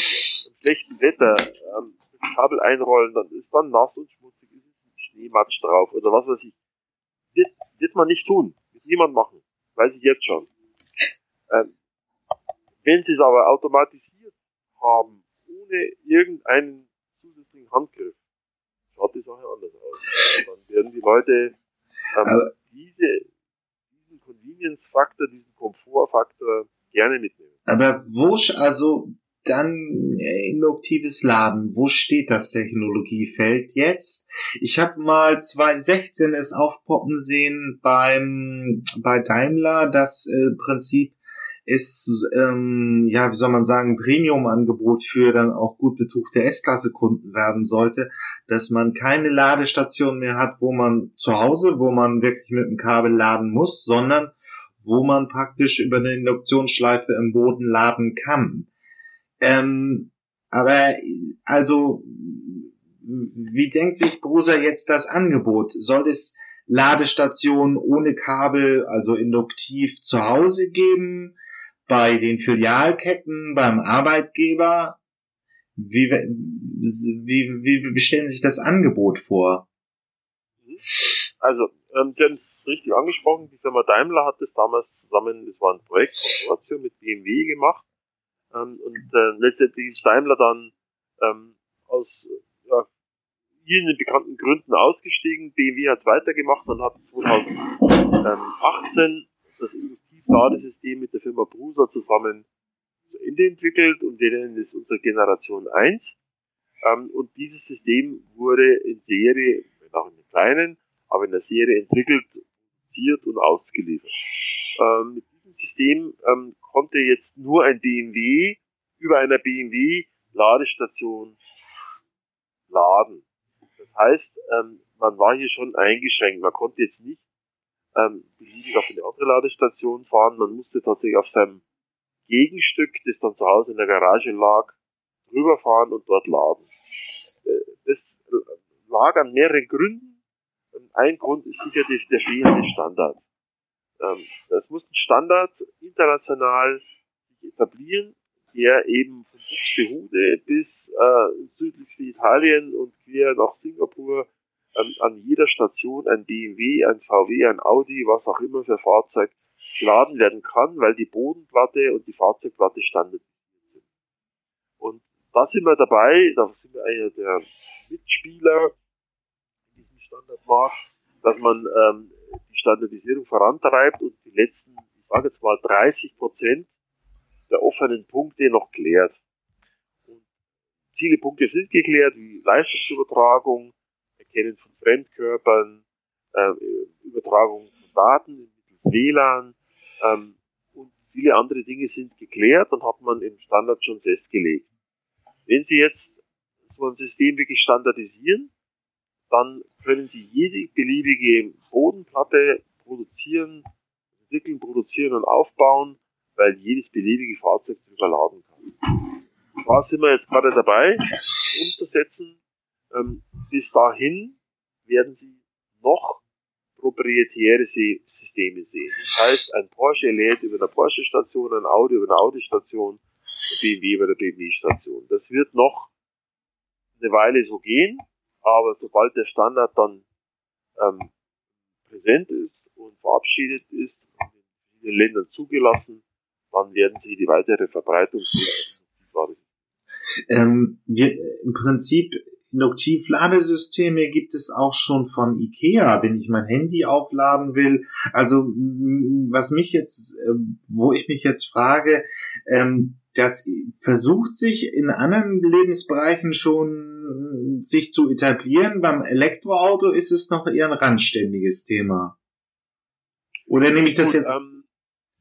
im schlechten Wetter ähm, das Kabel einrollen, dann ist dann nass und schmutzig, ist ein Schneematsch drauf oder was weiß ich. Wird, wird man nicht tun, wird niemand machen, weiß ich jetzt schon. Ähm, wenn sie es aber automatisiert haben, ohne irgendeinen zusätzlichen Handgriff, schaut die Sache anders aus. Dann werden die Leute ähm, diese, diesen Convenience-Faktor, diesen Komfortfaktor gerne mitnehmen. Aber wo, also dann äh, induktives Laden, wo steht das Technologiefeld jetzt? Ich habe mal 2016 es aufpoppen sehen beim bei Daimler, das äh, Prinzip ist, ähm, ja, wie soll man sagen, Premium-Angebot für dann auch gut betuchte S-Klasse-Kunden werden sollte, dass man keine Ladestation mehr hat, wo man zu Hause, wo man wirklich mit dem Kabel laden muss, sondern wo man praktisch über eine Induktionsschleife im Boden laden kann. Ähm, aber also, wie denkt sich Bruser jetzt das Angebot? Soll es Ladestationen ohne Kabel, also induktiv zu Hause geben? bei den Filialketten, beim Arbeitgeber? Wie, wie, wie, wie stellen sich das Angebot vor? Also, ähm, Sie es richtig angesprochen, die Firma Daimler hat das damals zusammen, das war ein Projekt Konsortium mit BMW gemacht. Ähm, und äh, letztendlich ist Daimler dann ähm, aus ja, vielen bekannten Gründen ausgestiegen. BMW hat weitergemacht und hat 2018 das Ladesystem mit der Firma Brusa zusammen zu Ende entwickelt und denen ist unsere Generation 1. Ähm, und dieses System wurde in Serie, auch in der kleinen, aber in der Serie entwickelt, produziert und ausgeliefert. Ähm, mit diesem System ähm, konnte jetzt nur ein BMW über einer BMW Ladestation laden. Das heißt, ähm, man war hier schon eingeschränkt. Man konnte jetzt nicht ähm, beliebig auf eine andere Ladestation fahren. Man musste tatsächlich auf seinem Gegenstück, das dann zu Hause in der Garage lag, rüberfahren und dort laden. Äh, das lag an mehreren Gründen. Ein Grund ist sicher der fehlende Standard. Ähm, es muss ein Standard international etablieren, der eben von Buxtehude bis äh, südlichste Italien und quer nach Singapur an, an jeder Station ein BMW, ein VW, ein Audi, was auch immer für Fahrzeug geladen werden kann, weil die Bodenplatte und die Fahrzeugplatte standardisiert sind. Und da sind wir dabei, da sind wir einer der Mitspieler diesem Standardmarkt, dass man ähm, die Standardisierung vorantreibt und die letzten, ich sage jetzt mal 30 Prozent der offenen Punkte noch klärt. Und viele Punkte sind geklärt, wie Leistungsübertragung, Erkennen von Fremdkörpern, äh, Übertragung von Daten mittels WLAN ähm, und viele andere Dinge sind geklärt und hat man im Standard schon festgelegt. Wenn Sie jetzt so ein System wirklich standardisieren, dann können Sie jede beliebige Bodenplatte produzieren, entwickeln, produzieren und aufbauen, weil jedes beliebige Fahrzeug drüber laden kann. Da sind wir jetzt gerade dabei, umzusetzen. Ähm, bis dahin werden Sie noch proprietäre Systeme sehen. Das heißt, ein Porsche lädt über eine Porsche-Station, ein Audi über eine Audi-Station, BMW bei der BMW-Station. Das wird noch eine Weile so gehen, aber sobald der Standard dann ähm, präsent ist und verabschiedet ist und in den Ländern zugelassen, dann werden sie die weitere Verbreitung. Ähm, wir, Im Prinzip Induktivladesysteme gibt es auch schon von IKEA, wenn ich mein Handy aufladen will. Also was mich jetzt, ähm, wo ich mich jetzt frage, ähm, das versucht sich in anderen Lebensbereichen schon sich zu etablieren. Beim Elektroauto ist es noch eher ein randständiges Thema. Oder nehme ich das gut, jetzt? Ähm,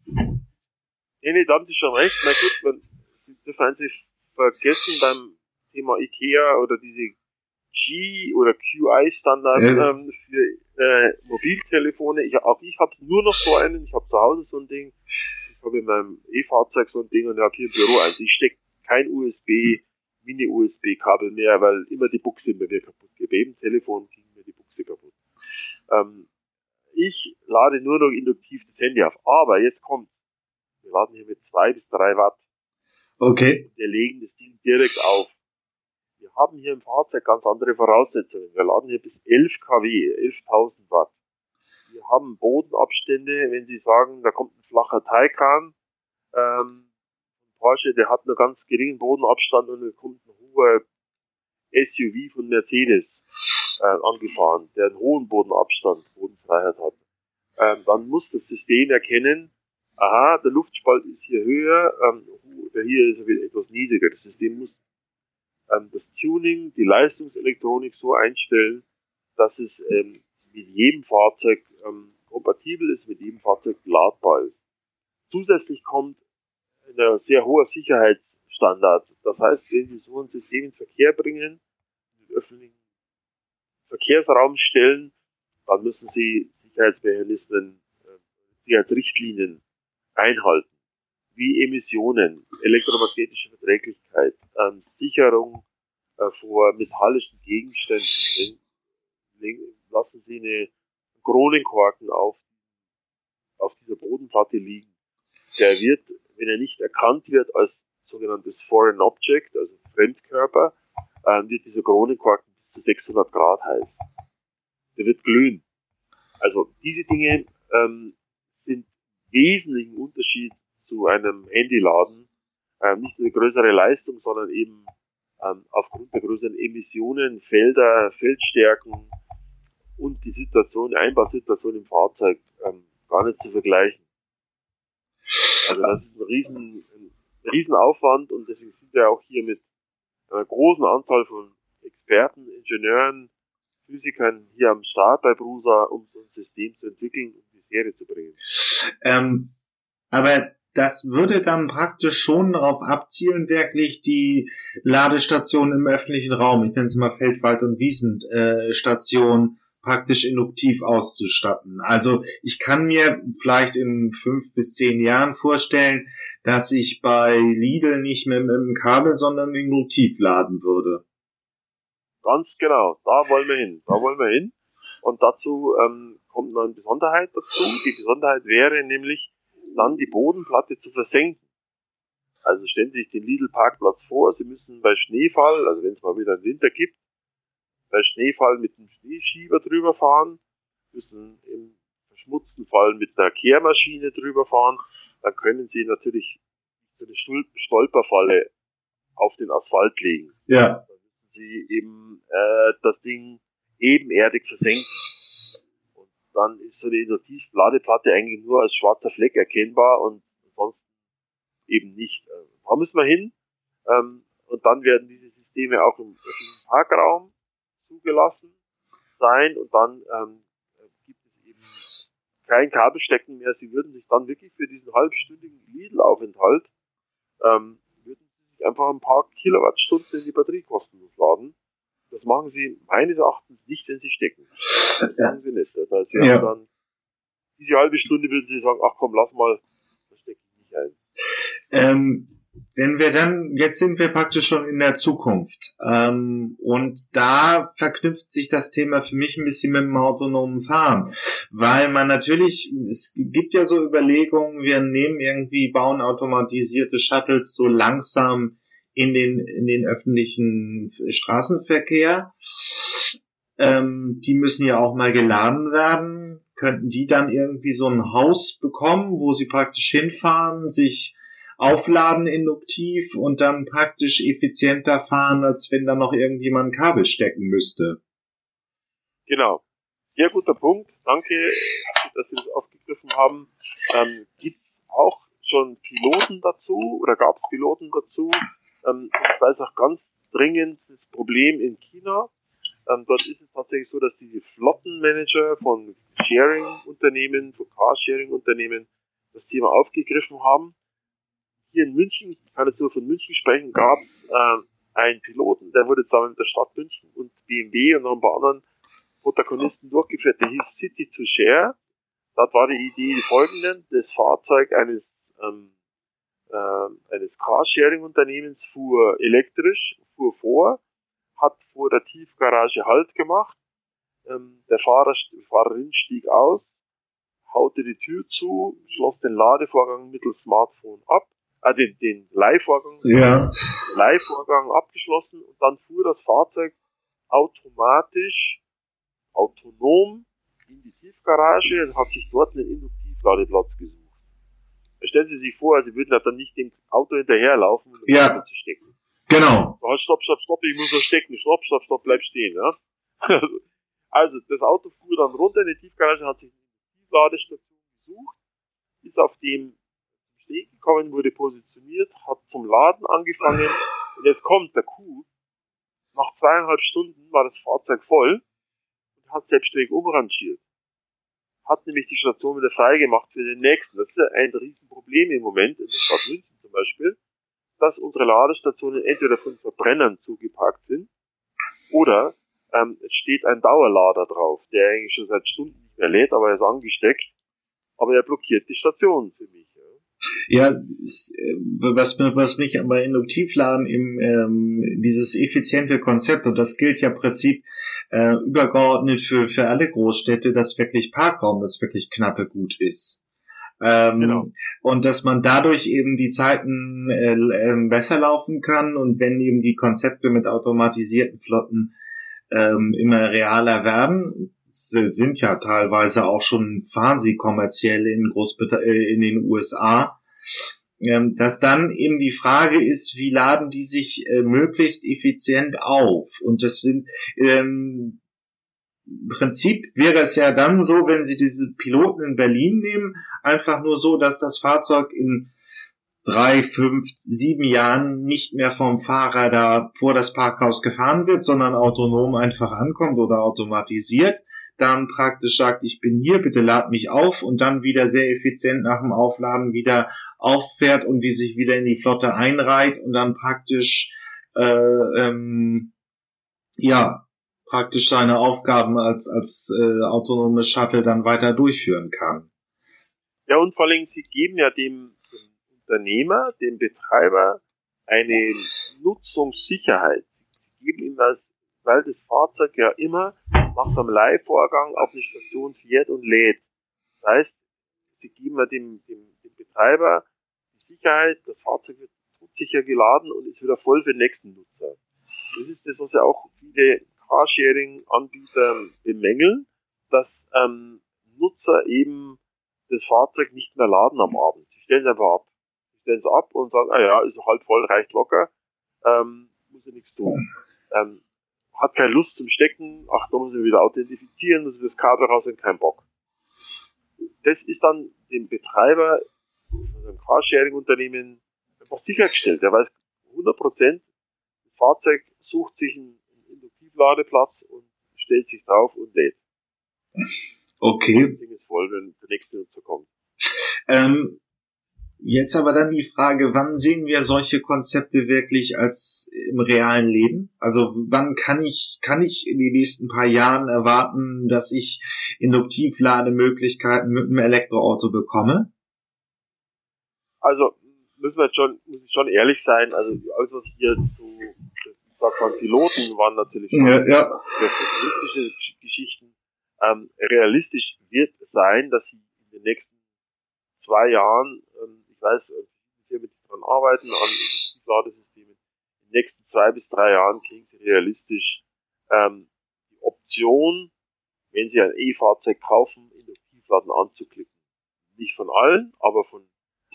nee, nee, da haben Sie schon recht. Na gut, man, das haben Sie vergessen beim Thema IKEA oder diese G oder QI-Standard ja. ähm, für äh, Mobiltelefone. Ich, auch ich habe nur noch so einen. Ich habe zu Hause so ein Ding. Ich habe in meinem E-Fahrzeug so ein Ding und ich habe hier im Büro eins. Ich stecke kein USB, Mini-USB-Kabel mehr, weil immer die Buchse bei mir kaputt geht. Bei jedem Telefon ging mir die Buchse kaputt. Ähm, ich lade nur noch induktiv das Handy auf. Aber jetzt kommt, wir laden hier mit zwei bis drei Watt. Okay. Wir legen das Ding direkt auf haben hier im Fahrzeug ganz andere Voraussetzungen. Wir laden hier bis 11 kW, 11.000 Watt. Wir haben Bodenabstände, wenn Sie sagen, da kommt ein flacher Taycan, ähm, Porsche, der hat nur ganz geringen Bodenabstand und dann kommt ein hoher SUV von Mercedes äh, angefahren, der einen hohen Bodenabstand, Bodenfreiheit hat. Ähm, dann muss das System erkennen, aha, der Luftspalt ist hier höher, ähm, hier ist etwas niedriger. Das System muss ähm, das Tuning, die Leistungselektronik so einstellen, dass es ähm, mit jedem Fahrzeug ähm, kompatibel ist, mit jedem Fahrzeug ladbar ist. Zusätzlich kommt ein sehr hoher Sicherheitsstandard. Das heißt, wenn Sie so ein System in Verkehr bringen, in den öffentlichen Verkehrsraum stellen, dann müssen Sie Sicherheitsmechanismen, äh, Sicherheitsrichtlinien einhalten wie Emissionen, elektromagnetische Verträglichkeit, ähm, Sicherung äh, vor metallischen Gegenständen. Lassen Sie eine Kronenkorken auf, auf dieser Bodenplatte liegen. Der wird, wenn er nicht erkannt wird als sogenanntes Foreign Object, also Fremdkörper, ähm, wird dieser Kronenkorken bis zu 600 Grad heiß. Der wird glühen. Also diese Dinge ähm, sind wesentlichen Unterschied zu einem Handyladen ähm, nicht eine größere Leistung, sondern eben ähm, aufgrund der größeren Emissionen, Felder, Feldstärken und die Situation, Einbausituation im Fahrzeug ähm, gar nicht zu vergleichen. Also das ist ein riesen, ein riesen Aufwand und deswegen sind wir auch hier mit einer großen Anzahl von Experten, Ingenieuren, Physikern hier am Start bei Brusa, um so ein System zu entwickeln und die Serie zu bringen. Ähm, aber das würde dann praktisch schon darauf abzielen, wirklich die Ladestation im öffentlichen Raum, ich nenne es mal Feldwald- und Wiesenstation, praktisch induktiv auszustatten. Also ich kann mir vielleicht in fünf bis zehn Jahren vorstellen, dass ich bei Lidl nicht mehr mit dem Kabel, sondern induktiv laden würde. Ganz genau, da wollen wir hin, da wollen wir hin. Und dazu ähm, kommt noch eine Besonderheit dazu. Die Besonderheit wäre nämlich, dann die Bodenplatte zu versenken. Also stellen Sie sich den Lidl-Parkplatz vor, Sie müssen bei Schneefall, also wenn es mal wieder einen Winter gibt, bei Schneefall mit einem Schneeschieber drüber fahren, müssen im verschmutzten Fall mit einer Kehrmaschine drüber fahren, dann können Sie natürlich so eine Stolperfalle auf den Asphalt legen. Ja. Dann müssen Sie eben äh, das Ding ebenerdig versenken dann ist so eine Induktiv-Ladeplatte eigentlich nur als schwarzer Fleck erkennbar und sonst eben nicht. Äh, da müssen wir hin. Ähm, und dann werden diese Systeme auch im öffentlichen Parkraum zugelassen sein und dann ähm, gibt es eben kein Kabelstecken mehr. Sie würden sich dann wirklich für diesen halbstündigen Lidl-Aufenthalt ähm, würden sie sich einfach ein paar Kilowattstunden in die Batterie kostenlos laden. Das machen sie meines Erachtens nicht, wenn sie stecken. Das machen sie nicht. Das heißt, sie ja. haben dann diese halbe Stunde würden sie sagen, ach komm, lass mal, das stecke ich nicht ein. Ähm, wenn wir dann, jetzt sind wir praktisch schon in der Zukunft. Ähm, und da verknüpft sich das Thema für mich ein bisschen mit dem autonomen Fahren. Weil man natürlich, es gibt ja so Überlegungen, wir nehmen irgendwie, bauen automatisierte Shuttles so langsam in den, in den öffentlichen Straßenverkehr. Ähm, die müssen ja auch mal geladen werden. Könnten die dann irgendwie so ein Haus bekommen, wo sie praktisch hinfahren, sich aufladen induktiv und dann praktisch effizienter fahren, als wenn da noch irgendjemand ein Kabel stecken müsste. Genau. Sehr guter Punkt. Danke, dass Sie das aufgegriffen haben. Ähm, Gibt auch schon Piloten dazu oder gab es Piloten dazu? Ähm, ich weiß auch ganz dringend das Problem in China. Ähm, dort ist es tatsächlich so, dass diese Flottenmanager von Sharing-Unternehmen, von Carsharing-Unternehmen das Thema aufgegriffen haben hier in München, kann jetzt nur von München sprechen, gab es äh, einen Piloten, der wurde zusammen mit der Stadt München und BMW und noch ein paar anderen Protagonisten durchgeführt. Der hieß City to Share. Dort war die Idee die folgende, das Fahrzeug eines, ähm, äh, eines Carsharing-Unternehmens fuhr elektrisch, fuhr vor, hat vor der Tiefgarage Halt gemacht, ähm, der Fahrer, Fahrerin stieg aus, haute die Tür zu, schloss den Ladevorgang mittels Smartphone ab, äh, den, den Leihvorgang, ja. Leihvorgang abgeschlossen und dann fuhr das Fahrzeug automatisch, autonom in die Tiefgarage und hat sich dort einen Induktivladeplatz gesucht. Stellen Sie sich vor, Sie würden ja dann nicht dem Auto hinterherlaufen, um ja. zu stecken. Genau. Hast stopp, stopp, stopp, ich muss da stecken, stopp, stopp, stopp, bleib stehen, ja. also, das Auto fuhr dann runter in die Tiefgarage, hat sich eine Tiefladestation gesucht, ist auf dem Steg gekommen, wurde positioniert, hat zum Laden angefangen und jetzt kommt der Kuh. Nach zweieinhalb Stunden war das Fahrzeug voll und hat selbstständig umrangiert. Hat nämlich die Station wieder freigemacht für den nächsten. Das ist ja ein Riesenproblem im Moment, in der Stadt München zum Beispiel, dass unsere Ladestationen entweder von Verbrennern zugeparkt sind oder ähm, es steht ein Dauerlader drauf, der eigentlich schon seit Stunden nicht mehr lädt, aber er ist angesteckt, aber er blockiert die Station für mich. Ja, was, was mich aber Induktivladen im ähm, dieses effiziente Konzept und das gilt ja im Prinzip äh, übergeordnet für für alle Großstädte, dass wirklich Parkraum, das wirklich knappe gut ist. Ähm, genau. Und dass man dadurch eben die Zeiten äh, äh, besser laufen kann und wenn eben die Konzepte mit automatisierten Flotten ähm, immer realer werden, sind ja teilweise auch schon, sie kommerziell in Großbritannien, äh, in den USA, ähm, dass dann eben die Frage ist, wie laden die sich äh, möglichst effizient auf? Und das sind, ähm, im Prinzip wäre es ja dann so, wenn Sie diese Piloten in Berlin nehmen, einfach nur so, dass das Fahrzeug in drei, fünf, sieben Jahren nicht mehr vom Fahrer da vor das Parkhaus gefahren wird, sondern autonom einfach ankommt oder automatisiert dann praktisch sagt, ich bin hier, bitte lad mich auf und dann wieder sehr effizient nach dem Aufladen wieder auffährt und wie sich wieder in die Flotte einreiht und dann praktisch äh, ähm, ja praktisch seine Aufgaben als als äh, autonomes Shuttle dann weiter durchführen kann. Ja und vor allem sie geben ja dem, dem Unternehmer, dem Betreiber eine Nutzungssicherheit. Sie geben ihm das, weil das Fahrzeug ja immer nach einem Leihvorgang auf eine Station fährt und lädt. Das heißt, sie geben dem, dem, dem Betreiber die Sicherheit, das Fahrzeug wird sicher geladen und ist wieder voll für den nächsten Nutzer. Das ist das, was ja auch viele Carsharing-Anbieter bemängeln, dass ähm, Nutzer eben das Fahrzeug nicht mehr laden am Abend. Sie stellen es einfach ab. Sie stellen es ab und sagen, ah ja, ist halb voll, reicht locker, ähm, muss ja nichts tun. Ähm, hat keine Lust zum Stecken, ach, da muss ich wieder authentifizieren, muss ich das Kabel raus und kein Bock. Das ist dann dem Betreiber, also einem Carsharing-Unternehmen, einfach sichergestellt. Der weiß 100 Prozent, das Fahrzeug sucht sich einen Induktivladeplatz und stellt sich drauf und lädt. Okay. Das Ding ist voll, wenn der nächste Nutzer kommt. Ähm, Jetzt aber dann die Frage, wann sehen wir solche Konzepte wirklich als im realen Leben? Also wann kann ich, kann ich in den nächsten paar Jahren erwarten, dass ich Induktivlademöglichkeiten mit einem Elektroauto bekomme? Also müssen wir schon, muss ich schon ehrlich sein, also alles was hier sagt man, Piloten waren natürlich Ja, ja. Gesch- Geschichten. Ähm, realistisch wird sein, dass sie in den nächsten zwei Jahren, ich weiß, äh, wir mit dran arbeiten, an Industriesladesystemen, in den nächsten zwei bis drei Jahren kriegen sie realistisch ähm, die Option, wenn sie ein E-Fahrzeug kaufen, Induktivladen anzuklicken. Nicht von allen, aber von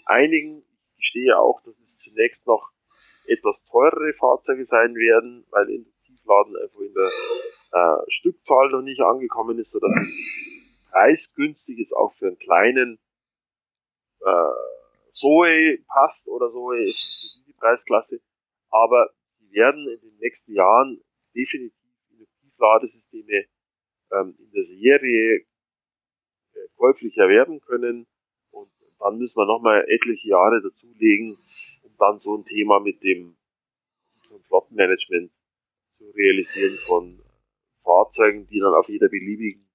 einigen. Ich gestehe auch, dass es zunächst noch etwas teurere Fahrzeuge sein werden, weil Induktivladen einfach in der äh, Stückzahl noch nicht angekommen ist, sodass preisgünstig ist, auch für einen kleinen äh, Zoe passt oder Zoe ist die Preisklasse. Aber sie werden in den nächsten Jahren definitiv Induktivladesysteme ähm, in der Serie äh, käuflich erwerben können. Und dann müssen wir nochmal etliche Jahre dazulegen, um dann so ein Thema mit dem, so Flottenmanagement zu realisieren von Fahrzeugen, die dann auf jeder beliebigen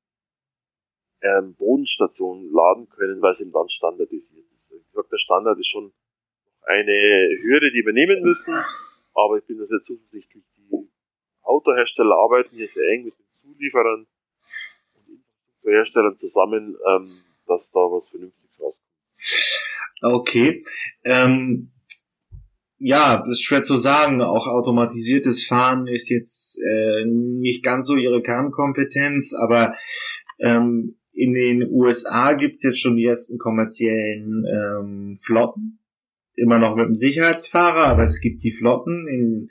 ähm, Bodenstation laden können, weil es eben dann standardisiert glaube, der Standard ist schon eine Hürde, die wir nehmen müssen, aber ich bin da sehr zuversichtlich, die Autohersteller arbeiten hier sehr eng mit den Zulieferern und Infrastrukturherstellern zusammen, ähm, dass da was Vernünftiges rauskommt. Okay. Ähm, ja, ist schwer zu sagen. Auch automatisiertes Fahren ist jetzt äh, nicht ganz so ihre Kernkompetenz, aber ähm, in den USA gibt's jetzt schon die ersten kommerziellen ähm, Flotten. Immer noch mit dem Sicherheitsfahrer, aber es gibt die Flotten. In,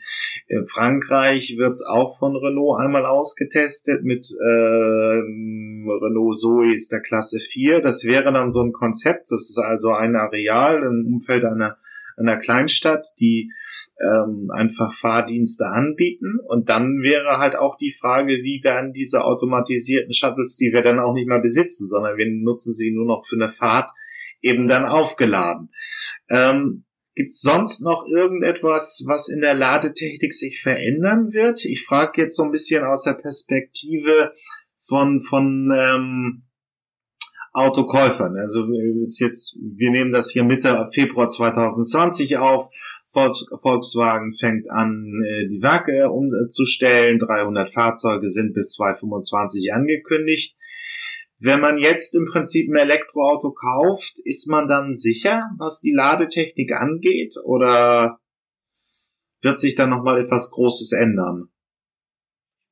in Frankreich wird's auch von Renault einmal ausgetestet mit ähm, Renault Zoe der Klasse 4. Das wäre dann so ein Konzept. Das ist also ein Areal im Umfeld einer einer Kleinstadt, die ähm, einfach Fahrdienste anbieten. Und dann wäre halt auch die Frage, wie werden diese automatisierten Shuttles, die wir dann auch nicht mehr besitzen, sondern wir nutzen sie nur noch für eine Fahrt, eben dann aufgeladen. Ähm, Gibt es sonst noch irgendetwas, was in der Ladetechnik sich verändern wird? Ich frage jetzt so ein bisschen aus der Perspektive von, von ähm, Autokäufern. Also ist jetzt, wir nehmen das hier Mitte Februar 2020 auf. Volkswagen fängt an, äh, die Werke umzustellen. 300 Fahrzeuge sind bis 2025 angekündigt. Wenn man jetzt im Prinzip ein Elektroauto kauft, ist man dann sicher, was die Ladetechnik angeht? Oder wird sich da nochmal etwas Großes ändern?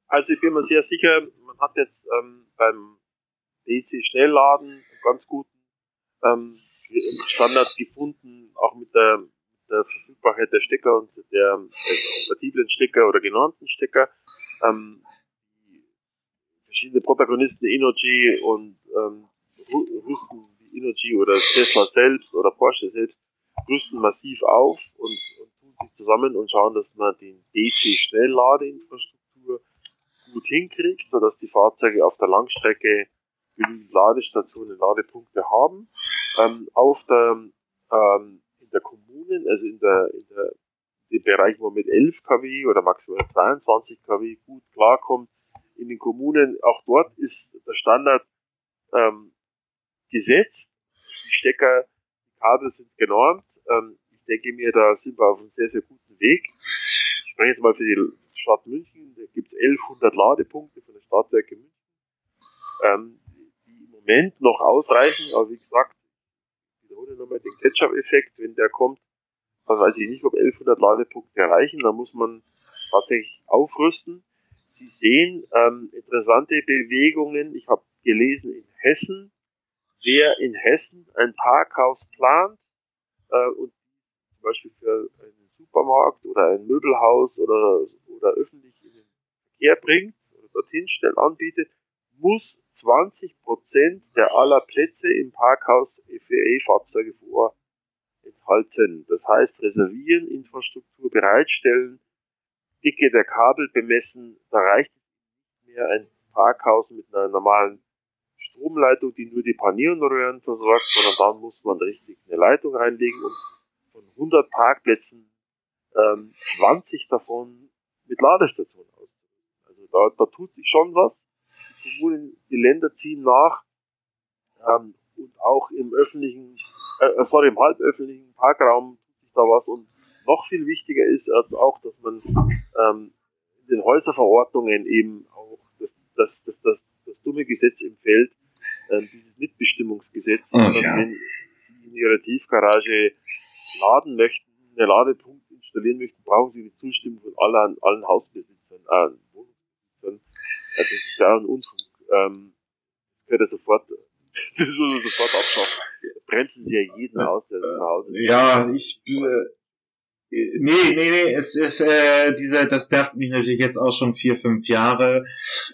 Also ich bin mir sehr sicher, man hat jetzt ähm, beim DC-Schnellladen ganz guten ähm, Standard gefunden, auch mit der, der Verfügbarkeit der Stecker und der, der kompatiblen Stecker oder genannten Stecker. Ähm, verschiedene Protagonisten, Energy und ähm, rüsten wie Energy oder Tesla selbst oder Porsche selbst, rüsten massiv auf und, und tun sich zusammen und schauen, dass man den DC-Schnellladeinfrastruktur gut hinkriegt, sodass die Fahrzeuge auf der Langstrecke genügend Ladestationen, Ladepunkte haben. Ähm, auf der, ähm, in der Kommunen, also in der, in der, im Bereich, wo man mit 11 kW oder maximal 22 kW gut klarkommt, in den Kommunen, auch dort ist der Standard ähm, gesetzt. Die Stecker, die Kabel sind genormt. Ähm, ich denke mir, da sind wir auf einem sehr, sehr guten Weg. Ich spreche jetzt mal für die Stadt München. Da gibt es 1100 Ladepunkte von der Stadtwerke München. Ähm, Moment noch ausreichen, aber wie gesagt, ich wiederhole nochmal den Ketchup-Effekt, wenn der kommt, dann weiß ich nicht, ob 1100 Ladepunkte erreichen, da muss man tatsächlich aufrüsten. Sie sehen ähm, interessante Bewegungen, ich habe gelesen in Hessen, wer in Hessen ein Parkhaus plant äh, und zum Beispiel für einen Supermarkt oder ein Möbelhaus oder, oder öffentlich in den Verkehr bringt oder dorthin stellt, anbietet, muss 20 Prozent der aller Plätze im Parkhaus für E-Fahrzeuge vor enthalten. Das heißt, reservieren, Infrastruktur bereitstellen, Dicke der Kabel bemessen, da reicht nicht mehr ein Parkhaus mit einer normalen Stromleitung, die nur die Panierröhren versorgt, sondern dann muss man richtig eine Leitung reinlegen und von 100 Parkplätzen ähm, 20 davon mit Ladestationen aus. Also da, da tut sich schon was. Kommunen, die Länder ziehen nach ähm, und auch im öffentlichen, äh, sorry, im halböffentlichen Parkraum da was und noch viel wichtiger ist also auch, dass man ähm, in den Häuserverordnungen eben auch das, das, das, das, das dumme Gesetz Feld, ähm, dieses Mitbestimmungsgesetz, oh, ja. wenn Sie in Ihrer Tiefgarage laden möchten, einen Ladepunkt installieren möchten, brauchen Sie die Zustimmung von allen, allen Hausbesitzern, äh. Das ist ja ein Unfug. Ähm, könnte sofort das würde sofort abschaffen. Bremsen sie ja jeden aus, der zu Hause Ja, ich, äh, Nee, nee, nee, es ist äh, dieser, das nervt mich natürlich jetzt auch schon vier, fünf Jahre.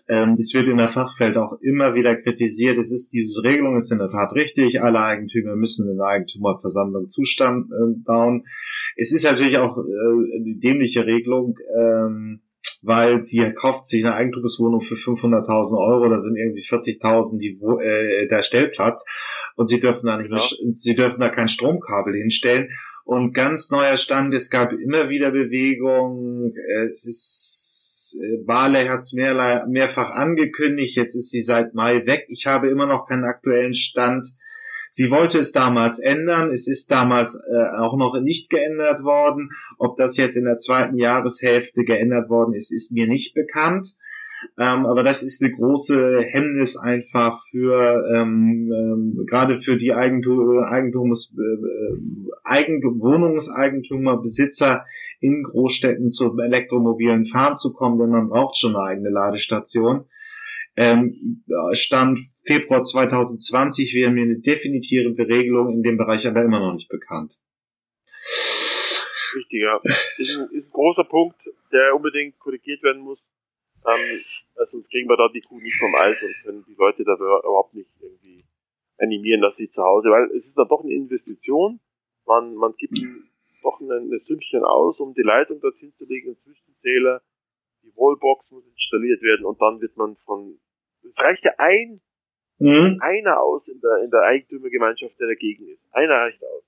Ähm, das wird in der Fachwelt auch immer wieder kritisiert. Es ist diese Regelung ist in der Tat richtig. Alle Eigentümer müssen in der Eigentümerversammlung Zustand äh, bauen. Es ist natürlich auch äh, eine dämliche Regelung. Ähm, weil sie kauft sich eine Eigentumswohnung für 500.000 Euro, da sind irgendwie 40.000 die äh, der Stellplatz und sie dürfen da nicht, mehr, sie dürfen da kein Stromkabel hinstellen und ganz neuer Stand, es gab immer wieder Bewegung, es ist äh, Barley hat es mehr, mehrfach angekündigt, jetzt ist sie seit Mai weg. Ich habe immer noch keinen aktuellen Stand. Sie wollte es damals ändern, es ist damals äh, auch noch nicht geändert worden. Ob das jetzt in der zweiten Jahreshälfte geändert worden ist, ist mir nicht bekannt. Ähm, aber das ist eine große Hemmnis einfach für ähm, ähm, gerade für die Eigentum, Eigentums, äh, Eigentum, Wohnungseigentümer, Besitzer in Großstädten zum elektromobilen Fahren zu kommen, denn man braucht schon eine eigene Ladestation. Ähm, Stand Februar 2020 wäre mir eine definitive Regelung in dem Bereich aber immer noch nicht bekannt. Richtig, ja. Ist ein, ist ein großer Punkt, der unbedingt korrigiert werden muss. Ähm, also sonst kriegen wir da die Kuh nicht vom Eis und können die Leute da überhaupt nicht irgendwie animieren, dass sie zu Hause, weil es ist dann doch eine Investition. Man, man gibt doch ein, ein Sümmchen aus, um die Leitung dorthin zu legen, einen Zwischenzähler, die Wallbox muss installiert werden und dann wird man von, es reicht ja ein mhm. einer aus in der, in der Eigentümergemeinschaft, der dagegen ist. Einer reicht aus.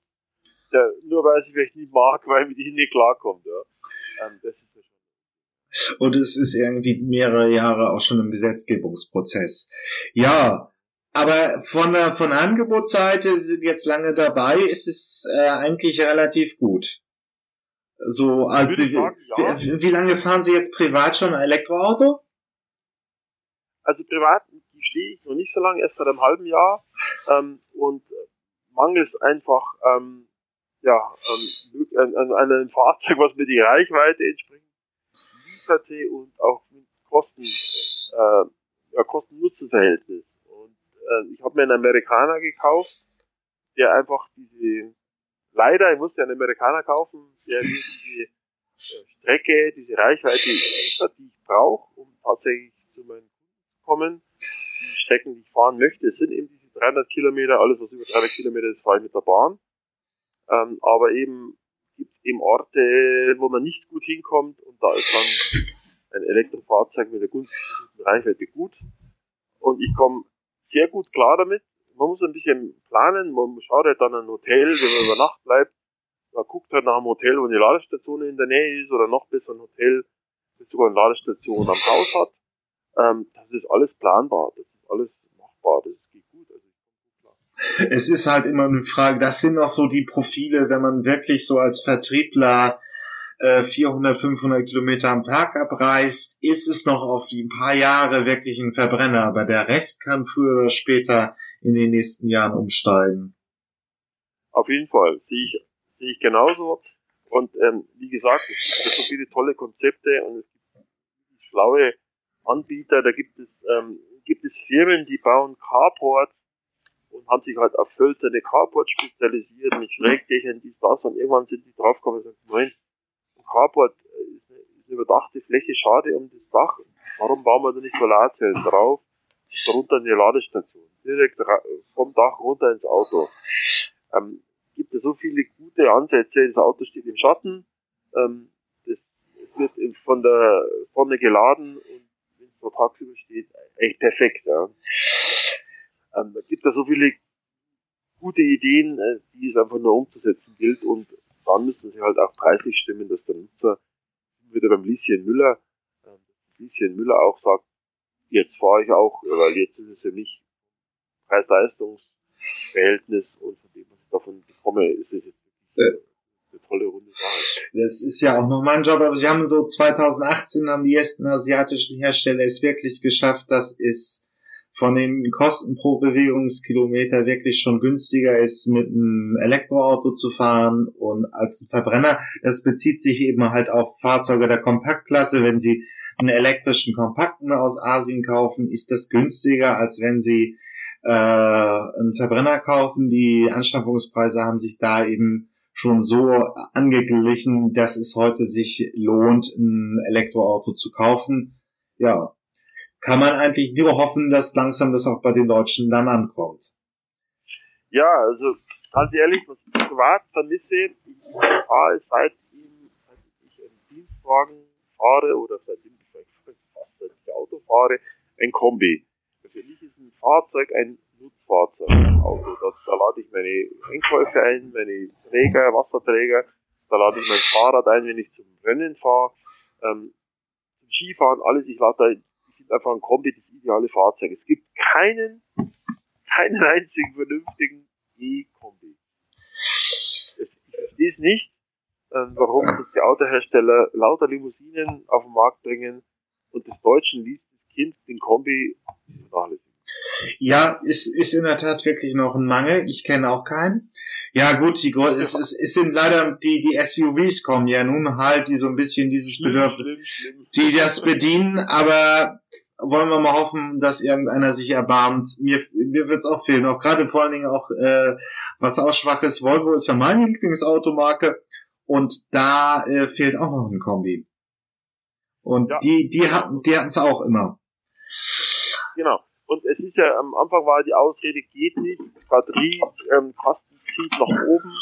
Der, nur weil sie vielleicht nicht mag, weil mit ihnen nicht klarkommt, ja. Ähm, das ist. Und es ist irgendwie mehrere Jahre auch schon im Gesetzgebungsprozess. Ja, aber von der, von Angebotsseite sind jetzt lange dabei, ist es äh, eigentlich relativ gut. So, als Sie, sagen, ja. wie, wie lange fahren Sie jetzt privat schon ein Elektroauto? Also privat stehe ich noch nicht so lange, erst seit einem halben Jahr. Ähm, und mangels einfach ähm, ja, ähm, an, an einem Fahrzeug, was mir die Reichweite entspricht, lieferte und auch mit Kosten, äh, ja, Kosten-Nutzen-Verhältnis. Und äh, ich habe mir einen Amerikaner gekauft, der einfach diese, leider, ich musste einen Amerikaner kaufen, der mir diese äh, Strecke, diese Reichweite liefert, die ich brauche, um tatsächlich zu meinen Kunden zu kommen die Strecken, die ich fahren möchte, sind eben diese 300 Kilometer, alles was über 300 Kilometer ist, fahre ich mit der Bahn. Ähm, aber eben gibt es eben Orte, wo man nicht gut hinkommt und da ist dann ein Elektrofahrzeug mit der günstigen Reichweite gut. Und ich komme sehr gut klar damit. Man muss ein bisschen planen, man schaut halt dann ein Hotel, wenn man über Nacht bleibt. Man guckt halt nach einem Hotel, wo eine Ladestation in der Nähe ist oder noch besser ein Hotel, das sogar eine Ladestation am Haus hat. Ähm, das ist alles planbar. Das alles machbar. Das geht gut. Also klar. Es ist halt immer eine Frage, das sind noch so die Profile, wenn man wirklich so als Vertriebler 400, äh, 500 Kilometer am Tag abreist, ist es noch auf ein paar Jahre wirklich ein Verbrenner, aber der Rest kann früher oder später in den nächsten Jahren umsteigen. Auf jeden Fall, sehe ich, sehe ich genauso. Und ähm, wie gesagt, es gibt so viele tolle Konzepte und es gibt schlaue Anbieter, da gibt es ähm, gibt es Firmen, die bauen Carports und haben sich halt auf hölzerne Carports spezialisiert mit Schrägdächern, dies, das und irgendwann sind die draufgekommen und sagen, nein, ein Carport ist eine, ist eine überdachte Fläche, schade um das Dach. Warum bauen wir da nicht Solarzellen drauf? Darunter eine Ladestation. Direkt vom Dach runter ins Auto. Ähm, gibt es so viele gute Ansätze. Das Auto steht im Schatten. Ähm, das wird von der Sonne geladen und wenn es so tagsüber steht, echt perfekt. Ja. Ähm, da gibt es so viele gute Ideen, äh, die es einfach nur umzusetzen gilt und dann müssen sie halt auch preislich stimmen, dass der Nutzer wieder beim Lieschen Müller, äh, Lieschen Müller auch sagt, jetzt fahre ich auch, weil jetzt ist es für mich Preis-Leistungs-Verhältnis und von dem, davon bekomme, ist es jetzt eine tolle das ist ja auch noch mein Job, aber sie haben so 2018 haben die ersten asiatischen Hersteller es wirklich geschafft, dass es von den Kosten pro Bewegungskilometer wirklich schon günstiger ist, mit einem Elektroauto zu fahren und als ein Verbrenner. Das bezieht sich eben halt auf Fahrzeuge der Kompaktklasse. Wenn Sie einen elektrischen Kompakten aus Asien kaufen, ist das günstiger, als wenn Sie äh, einen Verbrenner kaufen. Die Anschaffungspreise haben sich da eben schon so angeglichen, dass es heute sich lohnt, ein Elektroauto zu kaufen. Ja, kann man eigentlich nur hoffen, dass langsam das auch bei den Deutschen dann ankommt. Ja, also ganz ehrlich, was ich privat vermisse, ich fahre seit ich einen Dienstwagen fahre oder seitdem ich fast Auto fahre, ein Kombi. Für mich ist Fahrzeug ein Nutzfahrzeug, ein Auto. Da, da lade ich meine Einkäufe ein, meine Träger, Wasserträger, da lade ich mein Fahrrad ein, wenn ich zum Rennen fahre, ähm, zum Skifahren, alles, ich lade da ist einfach ein Kombi das ideale Fahrzeug. Es gibt keinen, keinen einzigen vernünftigen E-Kombi. Ich verstehe es nicht, ähm, warum die Autohersteller lauter Limousinen auf den Markt bringen und des Deutschen liebstes Kind den Kombi vernachlässigen. Ja, ist, ist in der Tat wirklich noch ein Mangel. Ich kenne auch keinen. Ja gut, die, es, es, es sind leider die, die SUVs kommen ja nun halt, die so ein bisschen dieses Bedürfnis, die das bedienen, aber wollen wir mal hoffen, dass irgendeiner sich erbarmt. Mir, mir wird's auch fehlen. Auch gerade vor allen Dingen auch, äh, was auch schwach ist, Volvo ist ja meine Lieblingsautomarke und da äh, fehlt auch noch ein Kombi. Und ja. die, die hatten, die hatten's auch immer. Genau. Und es ist ja, am Anfang war die Ausrede, geht nicht, Batterie, ähm, Kasten zieht nach oben,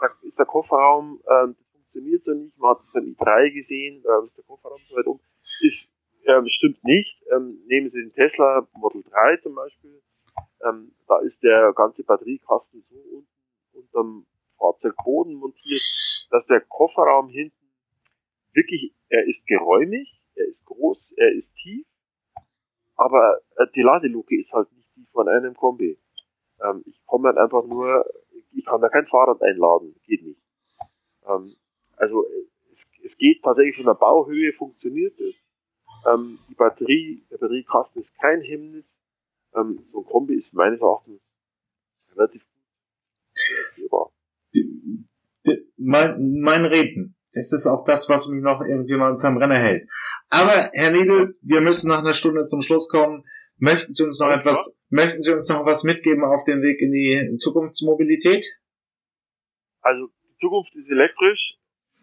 da ist der Kofferraum, ähm, das funktioniert so nicht, man hat es beim i3 gesehen, da ist der Kofferraum so weit um, ist ähm, stimmt nicht. Ähm, nehmen Sie den Tesla Model 3 zum Beispiel. Ähm, da ist der ganze Batteriekasten so unten unterm Fahrzeugboden montiert, dass der Kofferraum hinten wirklich, er ist geräumig, er ist groß, er ist aber äh, die Ladeluke ist halt nicht die von einem Kombi. Ähm, ich komme halt einfach nur, ich kann da kein Fahrrad einladen, geht nicht. Ähm, also es, es geht tatsächlich von der Bauhöhe, funktioniert es. Ähm, die Batterie, der Batteriekasten ist kein Hemmnis. Ähm, so ein Kombi ist meines Erachtens relativ gut. Mein, mein Reden. Das ist auch das, was mich noch irgendwie mal vom Renner hält. Aber, Herr Niedel, wir müssen nach einer Stunde zum Schluss kommen. Möchten Sie uns noch etwas, möchten Sie uns noch was mitgeben auf dem Weg in die Zukunftsmobilität? Also, die Zukunft ist elektrisch,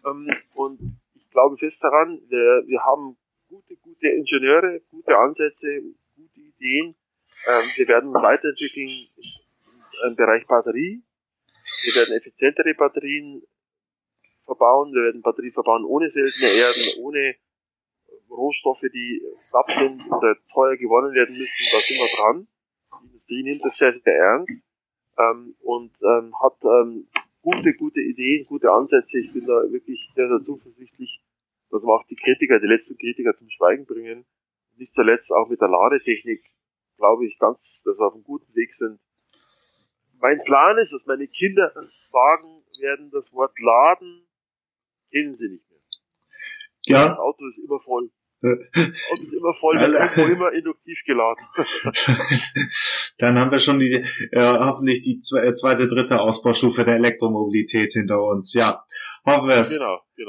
ähm, und ich glaube fest daran, wir, wir haben gute, gute Ingenieure, gute Ansätze, gute Ideen. Ähm, wir werden weiterentwickeln im Bereich Batterie. Wir werden effizientere Batterien verbauen. Wir werden Batterien verbauen ohne seltene Erden, ohne Rohstoffe, die knapp sind oder teuer gewonnen werden müssen. Da sind wir dran. Die Industrie nimmt das sehr, sehr ernst ähm, und ähm, hat ähm, gute, gute Ideen, gute Ansätze. Ich bin da wirklich sehr, sehr zuversichtlich, dass wir auch die Kritiker, die letzten Kritiker zum Schweigen bringen. Nicht zuletzt auch mit der Ladetechnik glaube ich ganz, dass wir auf einem guten Weg sind. Mein Plan ist, dass meine Kinder sagen werden, das Wort Laden kennen sie nicht mehr. Ja. Das Auto ist immer voll. Das Auto ist immer voll, das ist immer induktiv geladen. Dann haben wir schon die, äh, hoffentlich die zweite, dritte Ausbaustufe der Elektromobilität hinter uns. Ja, hoffen wir es. Genau, genau.